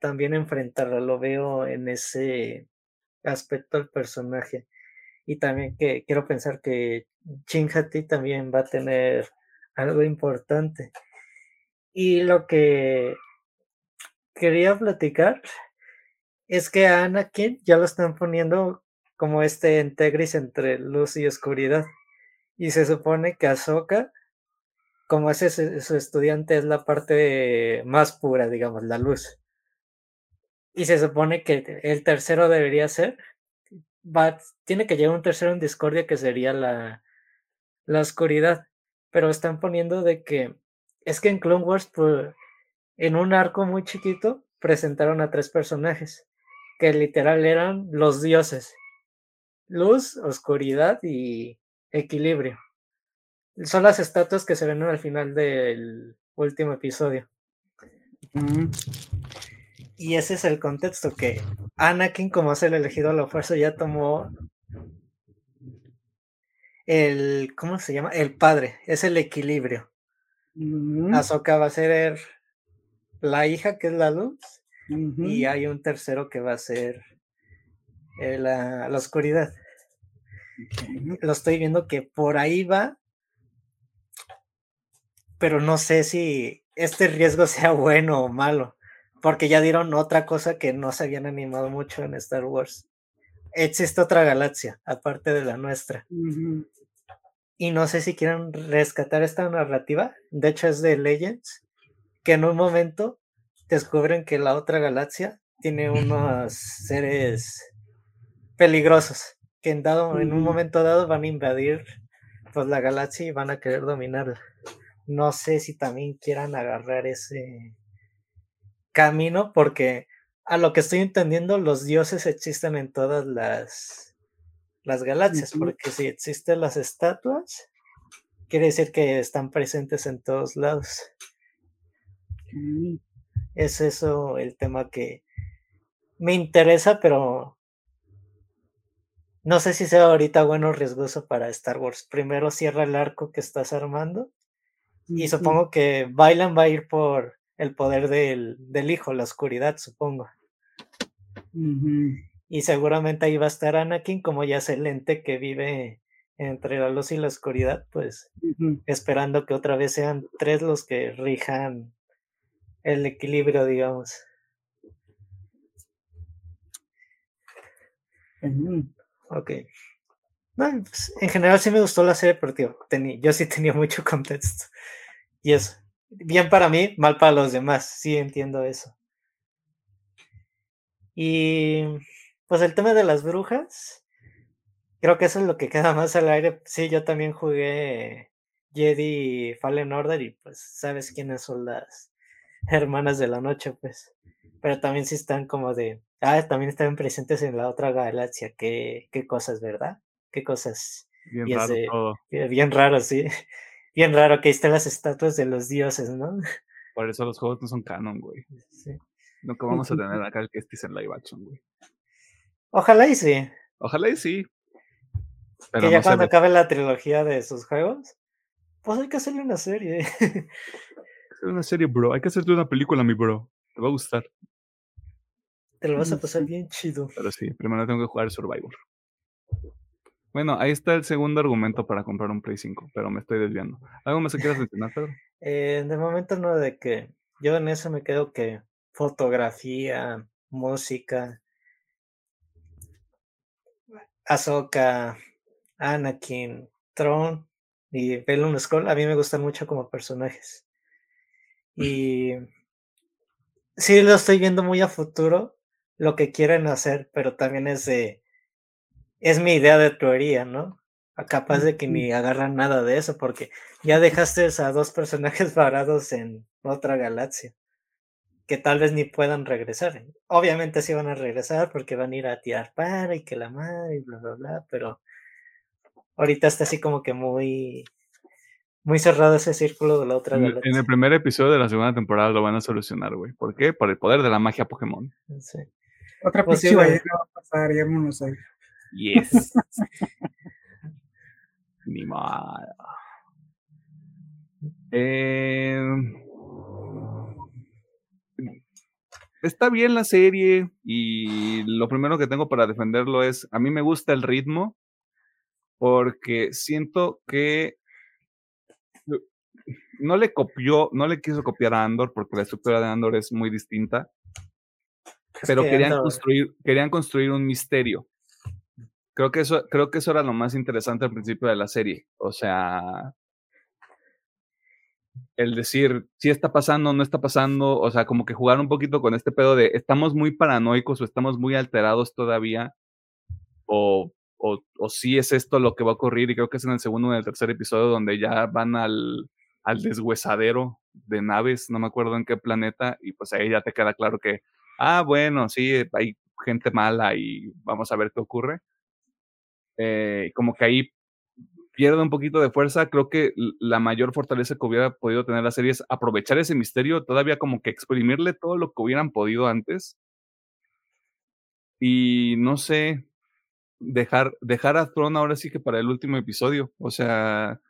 también enfrentarla. Lo veo en ese aspecto del personaje. Y también que quiero pensar que Chinhati también va a tener algo importante. Y lo que quería platicar es que a Anakin ya lo están poniendo como este integris entre luz y oscuridad. Y se supone que Ahsoka, como es su estudiante, es la parte más pura, digamos, la luz. Y se supone que el tercero debería ser, va, tiene que llegar un tercero en discordia que sería la, la oscuridad pero están poniendo de que es que en Clone Wars, pues, en un arco muy chiquito, presentaron a tres personajes que literal eran los dioses. Luz, oscuridad y equilibrio. Son las estatuas que se ven al final del último episodio. Y ese es el contexto que Anakin, como es el elegido a la fuerza, ya tomó el, ¿cómo se llama? El padre, es el equilibrio. Ahsoka va a ser la hija, que es la luz, y hay un tercero que va a ser la, la, oscuridad. Lo estoy viendo que por ahí va, pero no sé si este riesgo sea bueno o malo, porque ya dieron otra cosa que no se habían animado mucho en Star Wars. Existe otra galaxia, aparte de la nuestra y no sé si quieren rescatar esta narrativa, de hecho es de Legends, que en un momento descubren que la otra galaxia tiene unos seres peligrosos que en, dado, en un momento dado van a invadir pues, la galaxia y van a querer dominarla. No sé si también quieran agarrar ese camino porque a lo que estoy entendiendo los dioses existen en todas las las galaxias, porque si existen las estatuas, quiere decir que están presentes en todos lados. Es eso el tema que me interesa, pero no sé si sea ahorita bueno o riesgoso para Star Wars. Primero cierra el arco que estás armando y supongo que Bailan va a ir por el poder del, del hijo, la oscuridad, supongo. Y seguramente ahí va a estar Anakin como ya es el ente que vive entre la luz y la oscuridad, pues esperando que otra vez sean tres los que rijan el equilibrio, digamos. Ok. Pues, en general sí me gustó la serie, pero tenía, yo sí tenía mucho contexto. Y eso, bien para mí, mal para los demás, sí entiendo eso. Y pues el tema de las brujas, creo que eso es lo que queda más al aire. Sí, yo también jugué Jedi Fallen Order y pues sabes quiénes son las hermanas de la noche, pues. Pero también sí están como de, ah, también están presentes en la otra galaxia. Qué, qué cosas, ¿verdad? Qué cosas. Bien raro Bien raro, sí. Bien raro que estén las estatuas de los dioses, ¿no? Por eso los juegos no son canon, güey. Sí. Nunca vamos a tener acá el que estés en live action, güey. Ojalá y sí. Ojalá y sí. que ya cuando acabe la trilogía de sus juegos, pues hay que hacerle una serie. hacer una serie, bro. Hay que hacerte una película, mi bro. Te va a gustar. Te lo vas a pasar bien chido. Pero sí, primero tengo que jugar Survivor. Bueno, ahí está el segundo argumento para comprar un Play 5, pero me estoy desviando. ¿Algo más que quieras mencionar, Pedro? Eh, de momento no, de que yo en eso me quedo que fotografía, música, Ahsoka, Anakin, Tron y Bellum Skull a mí me gustan mucho como personajes. Y sí lo estoy viendo muy a futuro lo que quieren hacer, pero también es de es mi idea de teoría, ¿no? Capaz de que ni agarran nada de eso, porque ya dejaste a dos personajes varados en otra galaxia que tal vez ni puedan regresar. Obviamente sí van a regresar porque van a ir a tirar para y que la madre y bla, bla, bla, pero ahorita está así como que muy, muy cerrado ese círculo de la otra en, en el primer episodio de la segunda temporada lo van a solucionar, güey. ¿Por qué? Por el poder de la magia Pokémon. Sí. Otra pues ya va a pasar, ya no sé. Yes. Ni mal. Eh está bien la serie y lo primero que tengo para defenderlo es, a mí me gusta el ritmo porque siento que no le copió, no le quiso copiar a Andor porque la estructura de Andor es muy distinta, pero querían construir, querían construir un misterio. Creo que eso, creo que eso era lo más interesante al principio de la serie. O sea, el decir si está pasando no está pasando, o sea, como que jugar un poquito con este pedo de estamos muy paranoicos o estamos muy alterados todavía, o, o, o sí es esto lo que va a ocurrir, y creo que es en el segundo o en el tercer episodio donde ya van al, al deshuesadero de naves, no me acuerdo en qué planeta, y pues ahí ya te queda claro que, ah, bueno, sí, hay gente mala y vamos a ver qué ocurre. Eh, como que ahí pierde un poquito de fuerza. Creo que la mayor fortaleza que hubiera podido tener la serie es aprovechar ese misterio, todavía como que exprimirle todo lo que hubieran podido antes. Y no sé, dejar, dejar a Throne ahora sí que para el último episodio. O sea,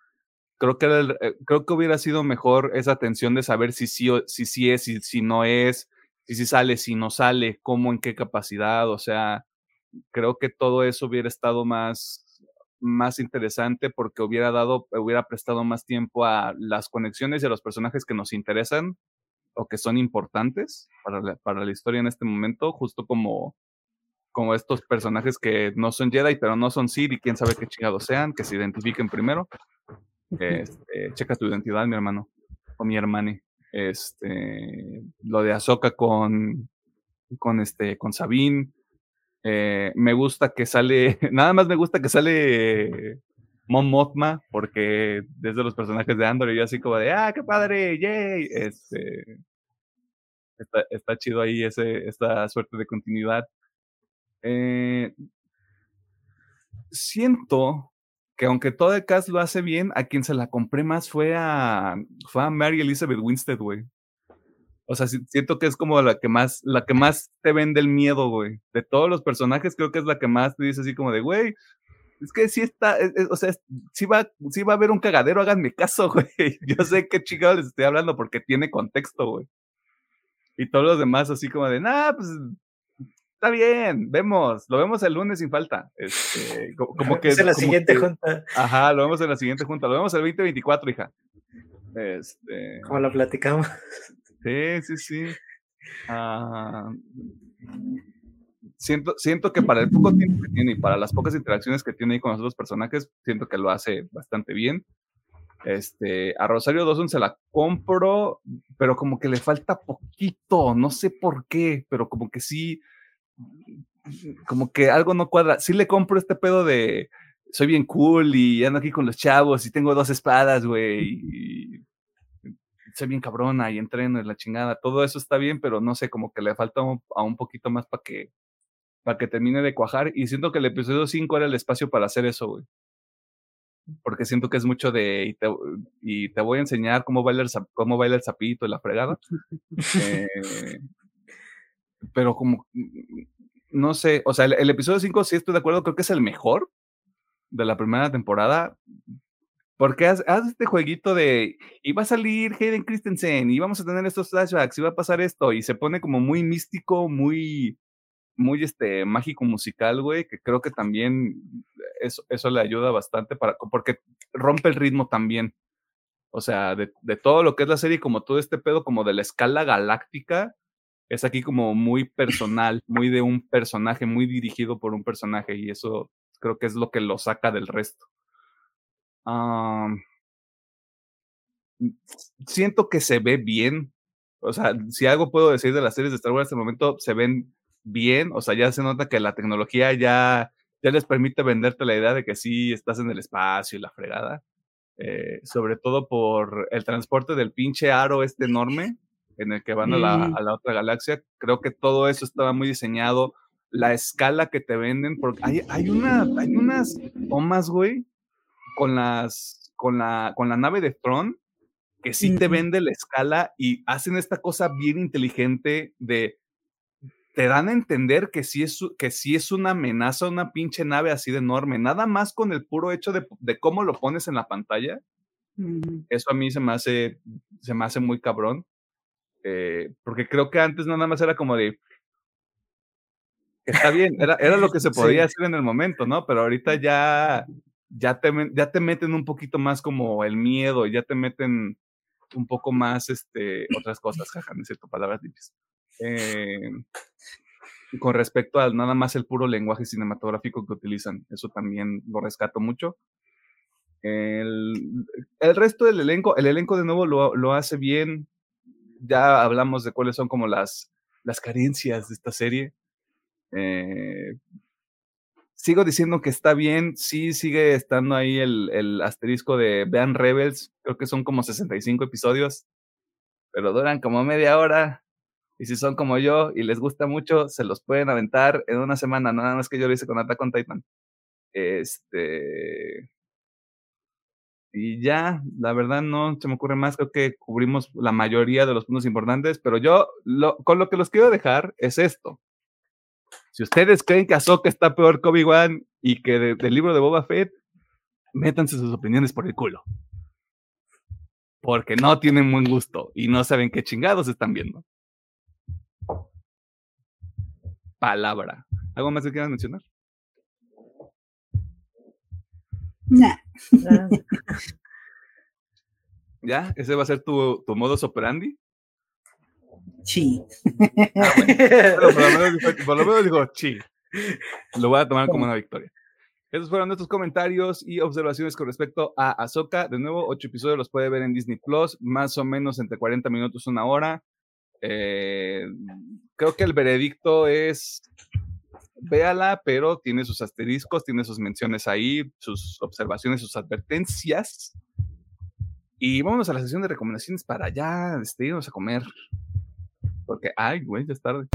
creo que, eh, creo que hubiera sido mejor esa tensión de saber si sí, si, sí es, si, si no es, si sí sale, si no sale, cómo, en qué capacidad, o sea, creo que todo eso hubiera estado más, más interesante porque hubiera dado, hubiera prestado más tiempo a las conexiones y a los personajes que nos interesan o que son importantes para la, para la historia en este momento, justo como, como estos personajes que no son Jedi, pero no son Sith y quién sabe qué chingados sean, que se identifiquen primero. Este, checa tu identidad, mi hermano, o mi hermane. Este, lo de Ahsoka con, con este, con Sabine. Eh, me gusta que sale, nada más me gusta que sale Mon Mothma, porque desde los personajes de Andor yo así como de, ah, qué padre, yay, este, está, está chido ahí ese, esta suerte de continuidad. Eh, siento que aunque todo el cast lo hace bien, a quien se la compré más fue a, fue a Mary Elizabeth Winstead, güey. O sea, siento que es como la que más, la que más te vende el miedo, güey. De todos los personajes, creo que es la que más te dice así como de, güey, es que sí está, o sea, sí va, sí va a haber un cagadero, háganme caso, güey. Yo sé qué chingado les estoy hablando porque tiene contexto, güey. Y todos los demás así como de, nah, pues está bien, vemos, lo vemos el lunes sin falta. Este, como que. Es en la siguiente junta. Ajá, lo vemos en la siguiente junta, lo vemos el 2024, hija. Este. Como lo platicamos. Sí, sí, sí. Ah, siento, siento que para el poco tiempo que tiene y para las pocas interacciones que tiene ahí con los otros personajes, siento que lo hace bastante bien. Este, a Rosario Dawson se la compro, pero como que le falta poquito, no sé por qué, pero como que sí, como que algo no cuadra. Sí le compro este pedo de soy bien cool y ando aquí con los chavos y tengo dos espadas, güey, y soy bien cabrona y entreno y la chingada. Todo eso está bien, pero no sé, como que le falta a un poquito más para que para que termine de cuajar. Y siento que el episodio 5 era el espacio para hacer eso, güey. Porque siento que es mucho de. Y te, voy a enseñar cómo baila el, cómo baila el sapito y la fregada. eh, pero como. No sé. O sea, el, episodio 5, sí estoy de acuerdo, creo que es el mejor de la primera temporada. Porque haz, este jueguito de. Y va a salir Hayden Christensen y vamos a tener estos flashbacks y va a pasar esto. Y se pone como muy místico, muy muy este, mágico musical, güey, que creo que también eso, eso le ayuda bastante para, porque rompe el ritmo también. O sea, de, de, todo lo que es la serie, como todo este pedo como de la escala galáctica, es aquí como muy personal, muy de un personaje, muy dirigido por un personaje, y eso creo que es lo que lo saca del resto. Siento que se ve bien. O sea, si algo puedo decir de las series de Star Wars en este momento, se ven bien, o sea, ya se nota que la tecnología ya, ya les permite venderte la idea de que sí estás en el espacio y la fregada. Eh, sobre todo por el transporte del pinche aro este enorme en el que van a, la, a la otra galaxia. Creo que todo eso estaba muy diseñado. La escala que te venden, porque hay, hay, una, hay unas tomas, güey, con las, con la, con la nave de Tron, que sí te vende la escala y hacen esta cosa bien inteligente de te dan a entender que sí es, que sí es una amenaza, una pinche nave así de enorme, nada más con el puro hecho de, de cómo lo pones en la pantalla. Eso a mí se me hace, se me hace muy cabrón. Eh, porque creo que antes nada más era como de, está bien, era, era lo que se podía hacer en el momento, ¿no? Pero ahorita ya, ya, te, ya te meten un poquito más como el miedo, ya te meten un poco más este, otras cosas, jaja, necesito palabras limpias. Eh, con respecto al nada más el puro lenguaje cinematográfico que utilizan. Eso también lo rescato mucho. El, el resto del elenco, el elenco de nuevo lo, lo, hace bien. Ya hablamos de cuáles son como las, las carencias de esta serie. Eh, sigo diciendo que está bien, sí sigue estando ahí el, asterisco de vean Rebels, creo que son como 65 episodios, pero duran como media hora. Y si son como yo y les gusta mucho, se los pueden aventar en una semana, nada más que yo lo hice con Attack on Titan. Este. Y ya, la verdad no se me ocurre más, creo que cubrimos la mayoría de los puntos importantes, pero yo con lo que los quiero dejar es esto. Si ustedes creen que Ahsoka está peor que Obi-Wan y que del libro de Boba Fett, métanse sus opiniones por el culo. porque no tienen buen gusto y no saben qué chingados están viendo. Palabra. ¿Algo más que quieras mencionar? ¿Ya? ¿Ese va a ser tu, tu modus operandi? Sí. Ah, por, lo menos dijo, sí. Lo voy a tomar como una victoria. Esos fueron nuestros comentarios y observaciones con respecto a Ahsoka. De nuevo, ocho episodios los puede ver en Disney Plus, más o menos entre 40 minutos, una hora. Eh, creo que el veredicto es véala, pero tiene sus asteriscos, tiene sus menciones ahí, sus observaciones, sus advertencias. Y vámonos a la sesión de recomendaciones para ya este, irnos a comer. Porque, ay, güey, ya es tarde.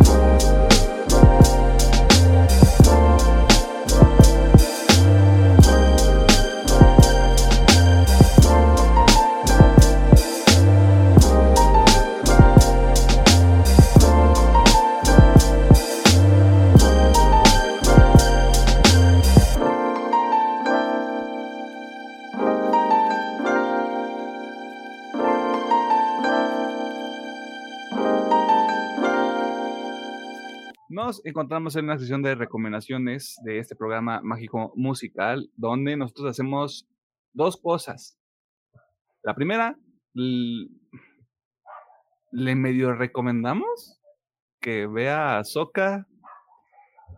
Encontramos en una sesión de recomendaciones de este programa mágico musical, donde nosotros hacemos dos cosas. La primera, le medio recomendamos que vea a Soca.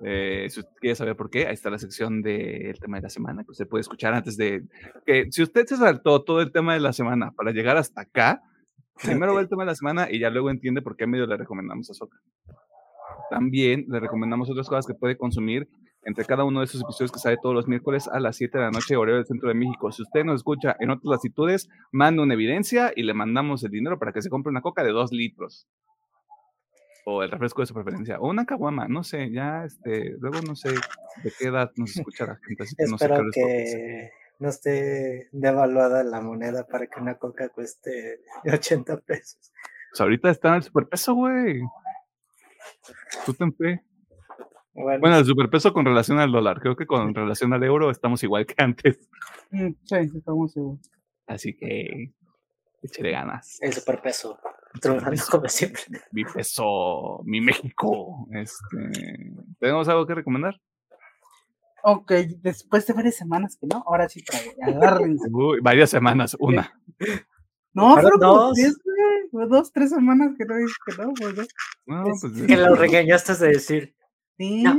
Eh, si usted quiere saber por qué, ahí está la sección del tema de la semana que usted puede escuchar antes de que si usted se saltó todo el tema de la semana para llegar hasta acá, primero ve el tema de la semana y ya luego entiende por qué medio le recomendamos a Soca. También le recomendamos otras cosas que puede consumir entre cada uno de esos episodios que sale todos los miércoles a las 7 de la noche, horario del centro de México. Si usted nos escucha en otras latitudes, manda una evidencia y le mandamos el dinero para que se compre una coca de 2 litros. O el refresco de su preferencia. O una caguama, no sé, ya, este, luego no sé de qué edad nos escucha la gente. Así que Espero no sé que no esté devaluada la moneda para que una coca cueste 80 pesos. Pues ahorita está en el superpeso, güey. Tú ten fe. Bueno, el superpeso con relación al dólar. Creo que con relación al euro estamos igual que antes. Mm, sí, estamos igual. Así que échale ganas. El superpeso. Trabajando como siempre. Mi peso, mi México. Este, ¿Tenemos algo que recomendar? Ok, después de varias semanas que no, ahora sí, agárrense. Uy, varias semanas, una. No, pero dos. Dos, tres semanas que no dices que no, pues no. pues, que lo regañaste de decir. Sí. No,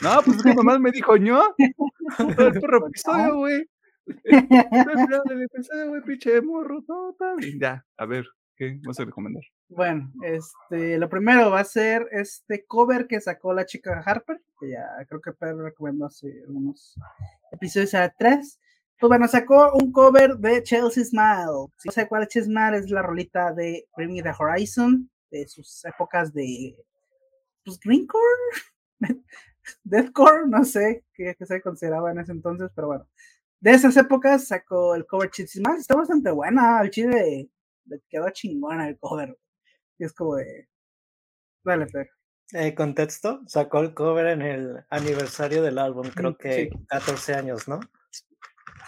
no pues que nomás me dijo ño. Todo el perro episodio, güey. El episodio, güey, pinche morro. Ya, a ver, ¿qué vas a recomendar? Bueno, este, lo primero va a ser este cover que sacó la chica Harper, que ya creo que Pedro recomendó hace algunos episodios atrás. Pues bueno, sacó un cover de Chelsea Smile. Si no sé cuál Chelsea Smile es la rolita de Bring Me the Horizon, de sus épocas de pues Greencore, Deathcore, no sé qué, se consideraba en ese entonces, pero bueno. De esas épocas sacó el cover Chelsea Smile, está bastante buena, el chile le quedó chingona el cover. Y es como de. Dale, Fer. Eh, contexto, sacó el cover en el aniversario del álbum, creo que 14 años, ¿no?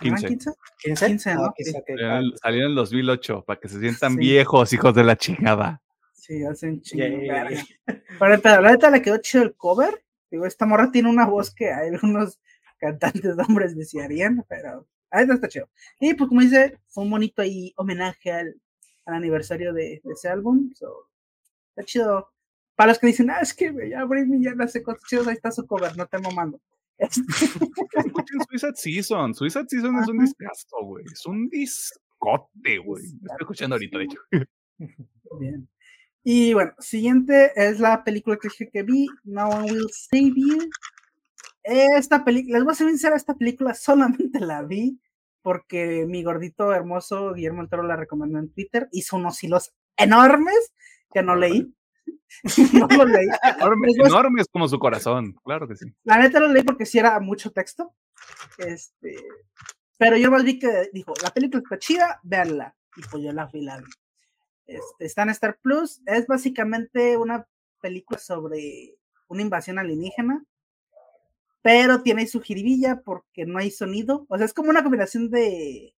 15. 15? 15, ¿no? Ah, salió en el 2008, para que se sientan viejos, hijos de la chingada. Sí, hacen chingada. Pero, pero la neta le quedó chido el cover. Digo, esta morra tiene una voz que hay algunos cantantes de hombres desearían, pero ahí está chido. Y pues como dice, fue un bonito ahí homenaje al, al aniversario de, de, ese álbum. So, está chido. Para los que dicen, ah, es que ya Me ya no sé cosas chidas, ahí está su cover, no te mamando. Escuchen Suicide Season. Suicide Season es un discazo, güey. Es un discote, güey. Estoy escuchando ahorita, de hecho. Bien. Y bueno, siguiente es la película que dije que vi, No One Will Save You. Esta película, les voy a ser sincera, esta película solamente la vi porque mi gordito hermoso Guillermo Toro la recomendó en Twitter. Hizo unos hilos enormes que no leí. no lo leí. Enorme, como su corazón, claro que sí. La neta lo leí porque sí era mucho texto. Este, pero yo más vi que dijo, la película está chida, véanla. Y pues yo la fui la vi. Este, está en Star Plus. Es básicamente una película sobre una invasión alienígena. Pero tiene su jiribilla porque no hay sonido. O sea, es como una combinación de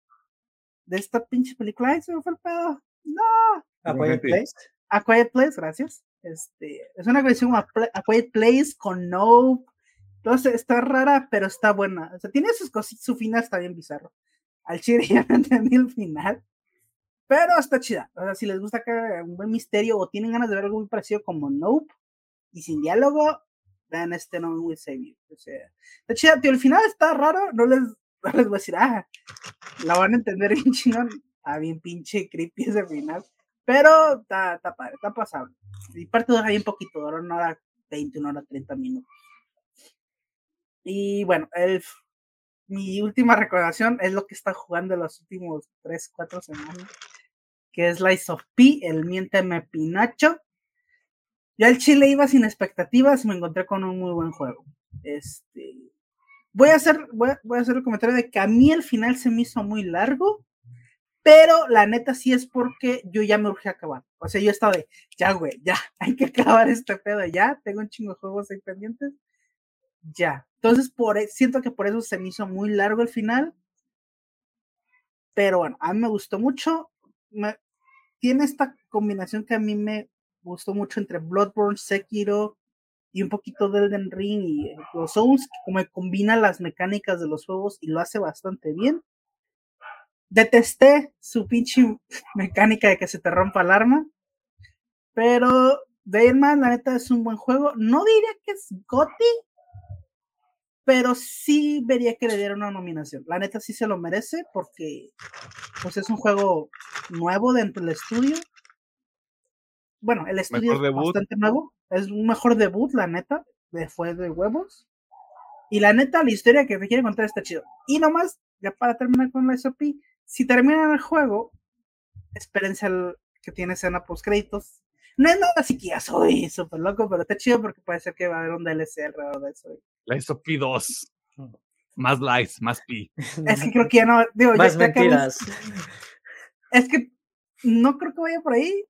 de esta pinche película. Ay, se me fue el pedo. No. A Quiet Place. A Quiet Place, gracias. Este, es una versión a, a Quiet Place con no. Entonces está rara, pero está buena. O sea, tiene sus cositas, su final está bien bizarro. Al chile ya no entendí el final. Pero está chida. O sea, si les gusta un buen misterio o tienen ganas de ver algo muy parecido como Nope y sin diálogo, vean este No Will Save. O sea, está chida, tío. El final está raro. No les, les voy a decir, ah, la van a entender bien chingón. Está bien pinche creepy ese final. Pero está, está padre, está pasable. Y parte dura un poquito, dura una hora 20, una hora 30 minutos. Y bueno, el, mi última recomendación es lo que está jugando los últimos 3, 4 semanas, que es Lies of P, el Miénteme Pinacho. Ya el Chile iba sin expectativas y me encontré con un muy buen juego. Este, voy a hacer, voy a, voy a hacer el comentario de que a mí el final se me hizo muy largo, pero la neta sí es porque yo ya me urgí a acabar. O sea, yo estaba de, ya, güey, ya, hay que acabar este pedo, ya, tengo un chingo de juegos ahí pendientes, ya. Entonces, por, e, siento que por eso se me hizo muy largo el final. Pero bueno, a mí me gustó mucho. tiene esta combinación que a mí me gustó mucho entre Bloodborne, Sekiro y un poquito de Elden Ring y los Souls, como combina las mecánicas de los juegos y lo hace bastante bien detesté su pinche mecánica de que se te rompa el arma. Pero de ahí la neta es un buen juego. No diría que es Gotti, pero sí vería que le diera una nominación. La neta sí se lo merece porque pues es un juego nuevo dentro del estudio. Bueno, el estudio es bastante nuevo. Es un mejor debut, la neta. Fue de huevos. Y la neta, la historia que te quiere contar está chido. Y nomás, ya para terminar con la SOP, si terminan el juego, espérense al que tiene escena post créditos. No es nada así que ya soy súper loco, pero está chido porque puede ser que va a haber un DLC alrededor de eso. La hizo P 2. Más likes, más P. Es que creo que ya no. Digo, más mentiras. es que no creo que vaya por ahí.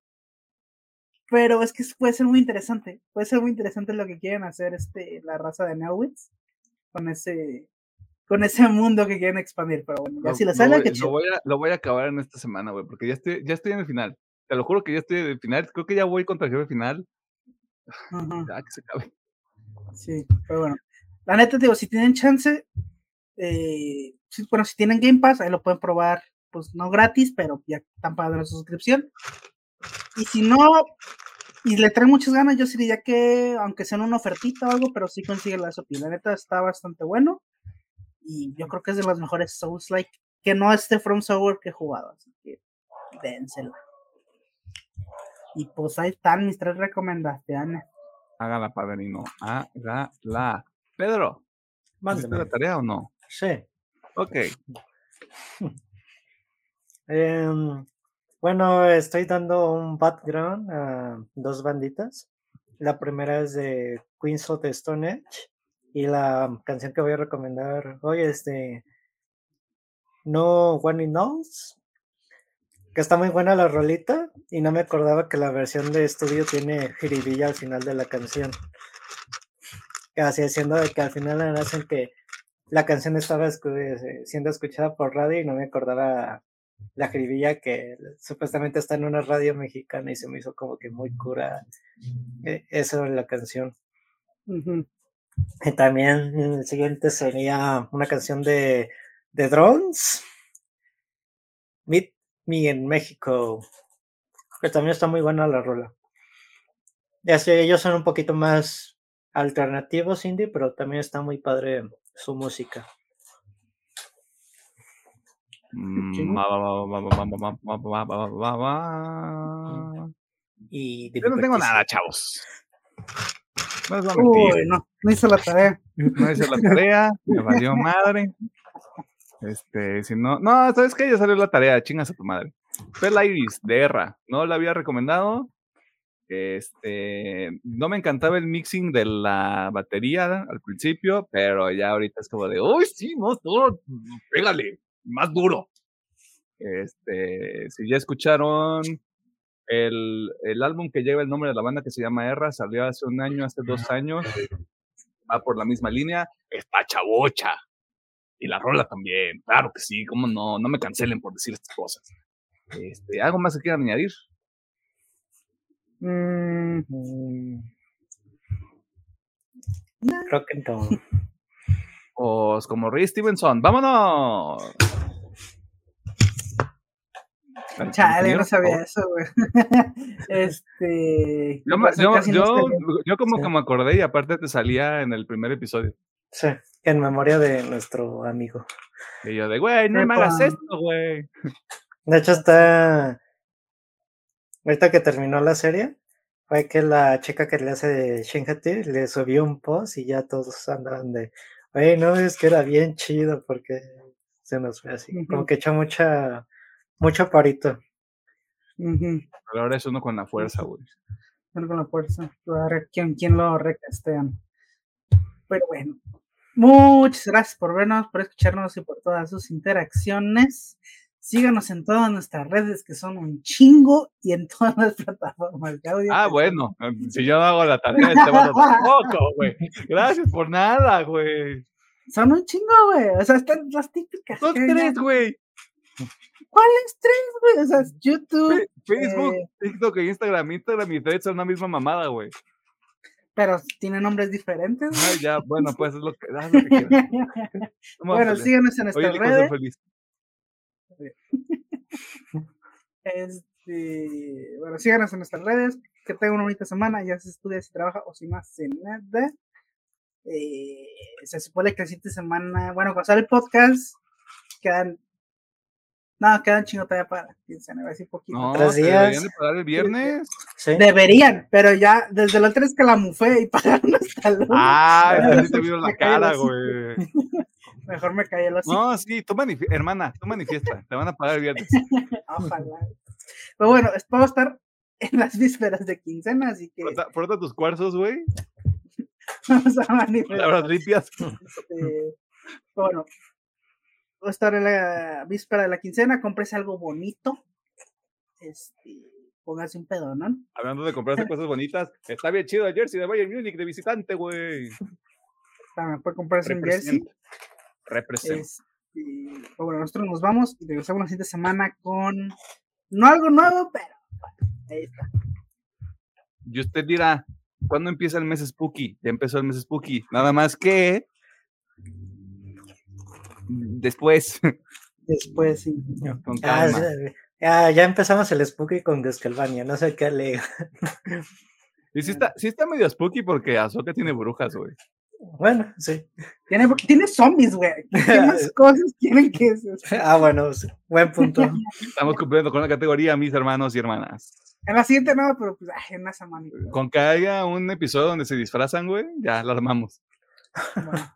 Pero es que puede ser muy interesante. Puede ser muy interesante lo que quieren hacer este, la raza de Neowitz con ese con ese mundo que quieren expandir, pero bueno, ya si lo sale, que lo voy, a, lo voy a acabar en esta semana, güey, porque ya estoy, ya estoy en el final. Te lo juro que ya estoy en el final. Creo que ya voy contra el jefe final. Ya que se acabe. Sí, pero bueno. La neta, digo, si tienen chance, eh, bueno, si tienen Game Pass, ahí lo pueden probar, pues no gratis, pero ya están pagando la suscripción. Y si no, y le traen muchas ganas, yo diría que, aunque sea una ofertita o algo, pero sí consigue la SOP. La neta está bastante bueno y yo creo que es de las mejores Souls like que no esté From Software que he jugado, así que dénsela. Y pues ahí están mis tres recomendaciones. Hágala, padrino. Hágala. Pedro, ¿hiciste la tarea o no? Sí. Ok. Em, bueno, estoy dando un background a dos banditas. La primera es de Queens of the Stone Age y la canción que voy a recomendar hoy es de No One Knows, que está muy buena la rolita y no me acordaba que la versión de estudio tiene jiribilla al final de la canción. Así haciendo de que al final hacen que la canción estaba eh, siendo escuchada por radio y no me acordaba la jiribilla que supuestamente está en una radio mexicana y se me hizo como que muy cura eh, eso de la canción. Y también el siguiente sería una canción de, de Drones, Meet Me en México, que también está muy buena la rola. Y así ellos son un poquito más alternativos indie, pero también está muy padre su música. Y Yo no tengo nada, chavos. No no, no hice la tarea. No hice la tarea, me valió madre. Este, si no, no, ¿sabes qué? Ya salió la tarea, chingas a tu madre. Fue la Iris de Erra, no la había recomendado. Este, no me encantaba el mixing de la batería al principio, pero ya ahorita es como de, uy, sí, más duro, pégale, más duro. Este, si ya escucharon el, el, álbum que lleva el nombre de la banda que se llama Erra salió hace un año, hace dos años. Va por la misma línea. Está chabocha. Y la rola también, claro que sí, cómo no, no me cancelen por decir estas cosas. Este, ¿Algo más que quieran añadir? Mm. Creo que no. Pues como Ray Stevenson, ¡vámonos! Chale, no sabía eso, güey. este. Yo, yo, yo, como que me acordé y aparte te salía en el primer episodio. Sí, en memoria de nuestro amigo. Y yo de, güey, no me hagas esto, güey. De hecho, está. Ahorita que terminó la serie, fue que la chica que le hace Shinhati le subió un post y ya todos andaban de, güey, no, es que era bien chido porque se nos fue así. Como que echó mucha mucho parito. Pero ahora es uno con la fuerza, güey. Uno con la fuerza. ¿Quién, quién lo recastean? Pero bueno. Muchas gracias por vernos, por escucharnos y por todas sus interacciones. Síganos en todas nuestras redes que son un chingo y en todas las plataformas de audio. Ah, bueno, si yo hago la tarea, este tampoco, güey. Gracias por nada, güey. Son un chingo, güey. O sea, están las típicas. Son tres, güey. ¿Cuáles tres, güey? O sea, YouTube. Facebook, eh, TikTok e Instagram. Instagram y Threads son la misma mamada, güey. Pero tienen nombres diferentes. Ay, ya, bueno, pues es lo que, bueno, síganos en nuestras redes. Este, bueno, síganos en nuestras redes. Que tengan una bonita semana. Ya se estudia, si trabaja o si no hace nada. Eh, se supone que la siguiente semana, bueno, cuando sale el podcast, quedan no, quedan chingo todavía para quincena, a decir poquito. No, ¿Tres días? deberían de pagar el viernes. ¿Sí? Deberían, pero ya desde la tres que la mufé y pagaron hasta el Ah, ya te vieron la cara, güey. Mejor me caí el No, sí, tú hermana, tú manifiesta, te van a pagar el viernes. Ojalá. Pero bueno, vamos a estar en las vísperas de quincena, así que. Porta tus cuarzos, güey. Vamos a manifestar. Palabras limpias. Este, bueno, estar en la víspera de la quincena, cómprese algo bonito. Este, póngase un pedo, ¿no? Hablando de comprarse cosas bonitas, está bien chido el jersey de Bayern Munich de visitante, güey. También puede comprarse un jersey. Representa. Este, bueno, nosotros nos vamos y regresamos la siguiente semana con no algo nuevo, pero ahí está. Y usted dirá, ¿cuándo empieza el mes Spooky? Ya empezó el mes Spooky. Nada más que después. Después, sí. ya, ya, empezamos el spooky con Descalvania, no sé qué le. Y sí está, sí está medio spooky porque Azoka tiene brujas, güey. Bueno, sí. Tiene, tiene zombies, güey. ¿Qué más cosas quieren que eso? Ah, bueno, buen punto. Estamos cumpliendo con la categoría, mis hermanos y hermanas. En la siguiente no, pero pues, ay, en una semana. Con que haya un episodio donde se disfrazan, güey, ya lo armamos. Bueno.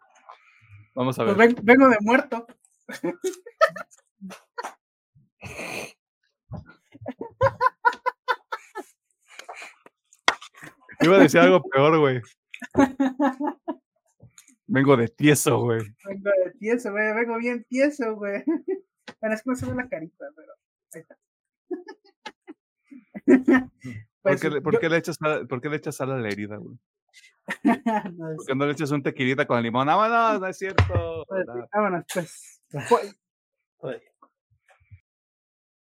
Vamos a pues ver. vengo de muerto. Iba a decir algo peor, güey. Vengo de tieso, güey. Vengo de tieso, güey. Vengo bien tieso, güey. Bueno, es que no se ve la carita, pero ahí está. ¿Por, qué, ¿por, qué le echas, ¿Por qué le echas sal a la herida, güey? no Porque no le echas un tequilita con limón. Vámonos, no es cierto. Pues, vámonos, pues. pues.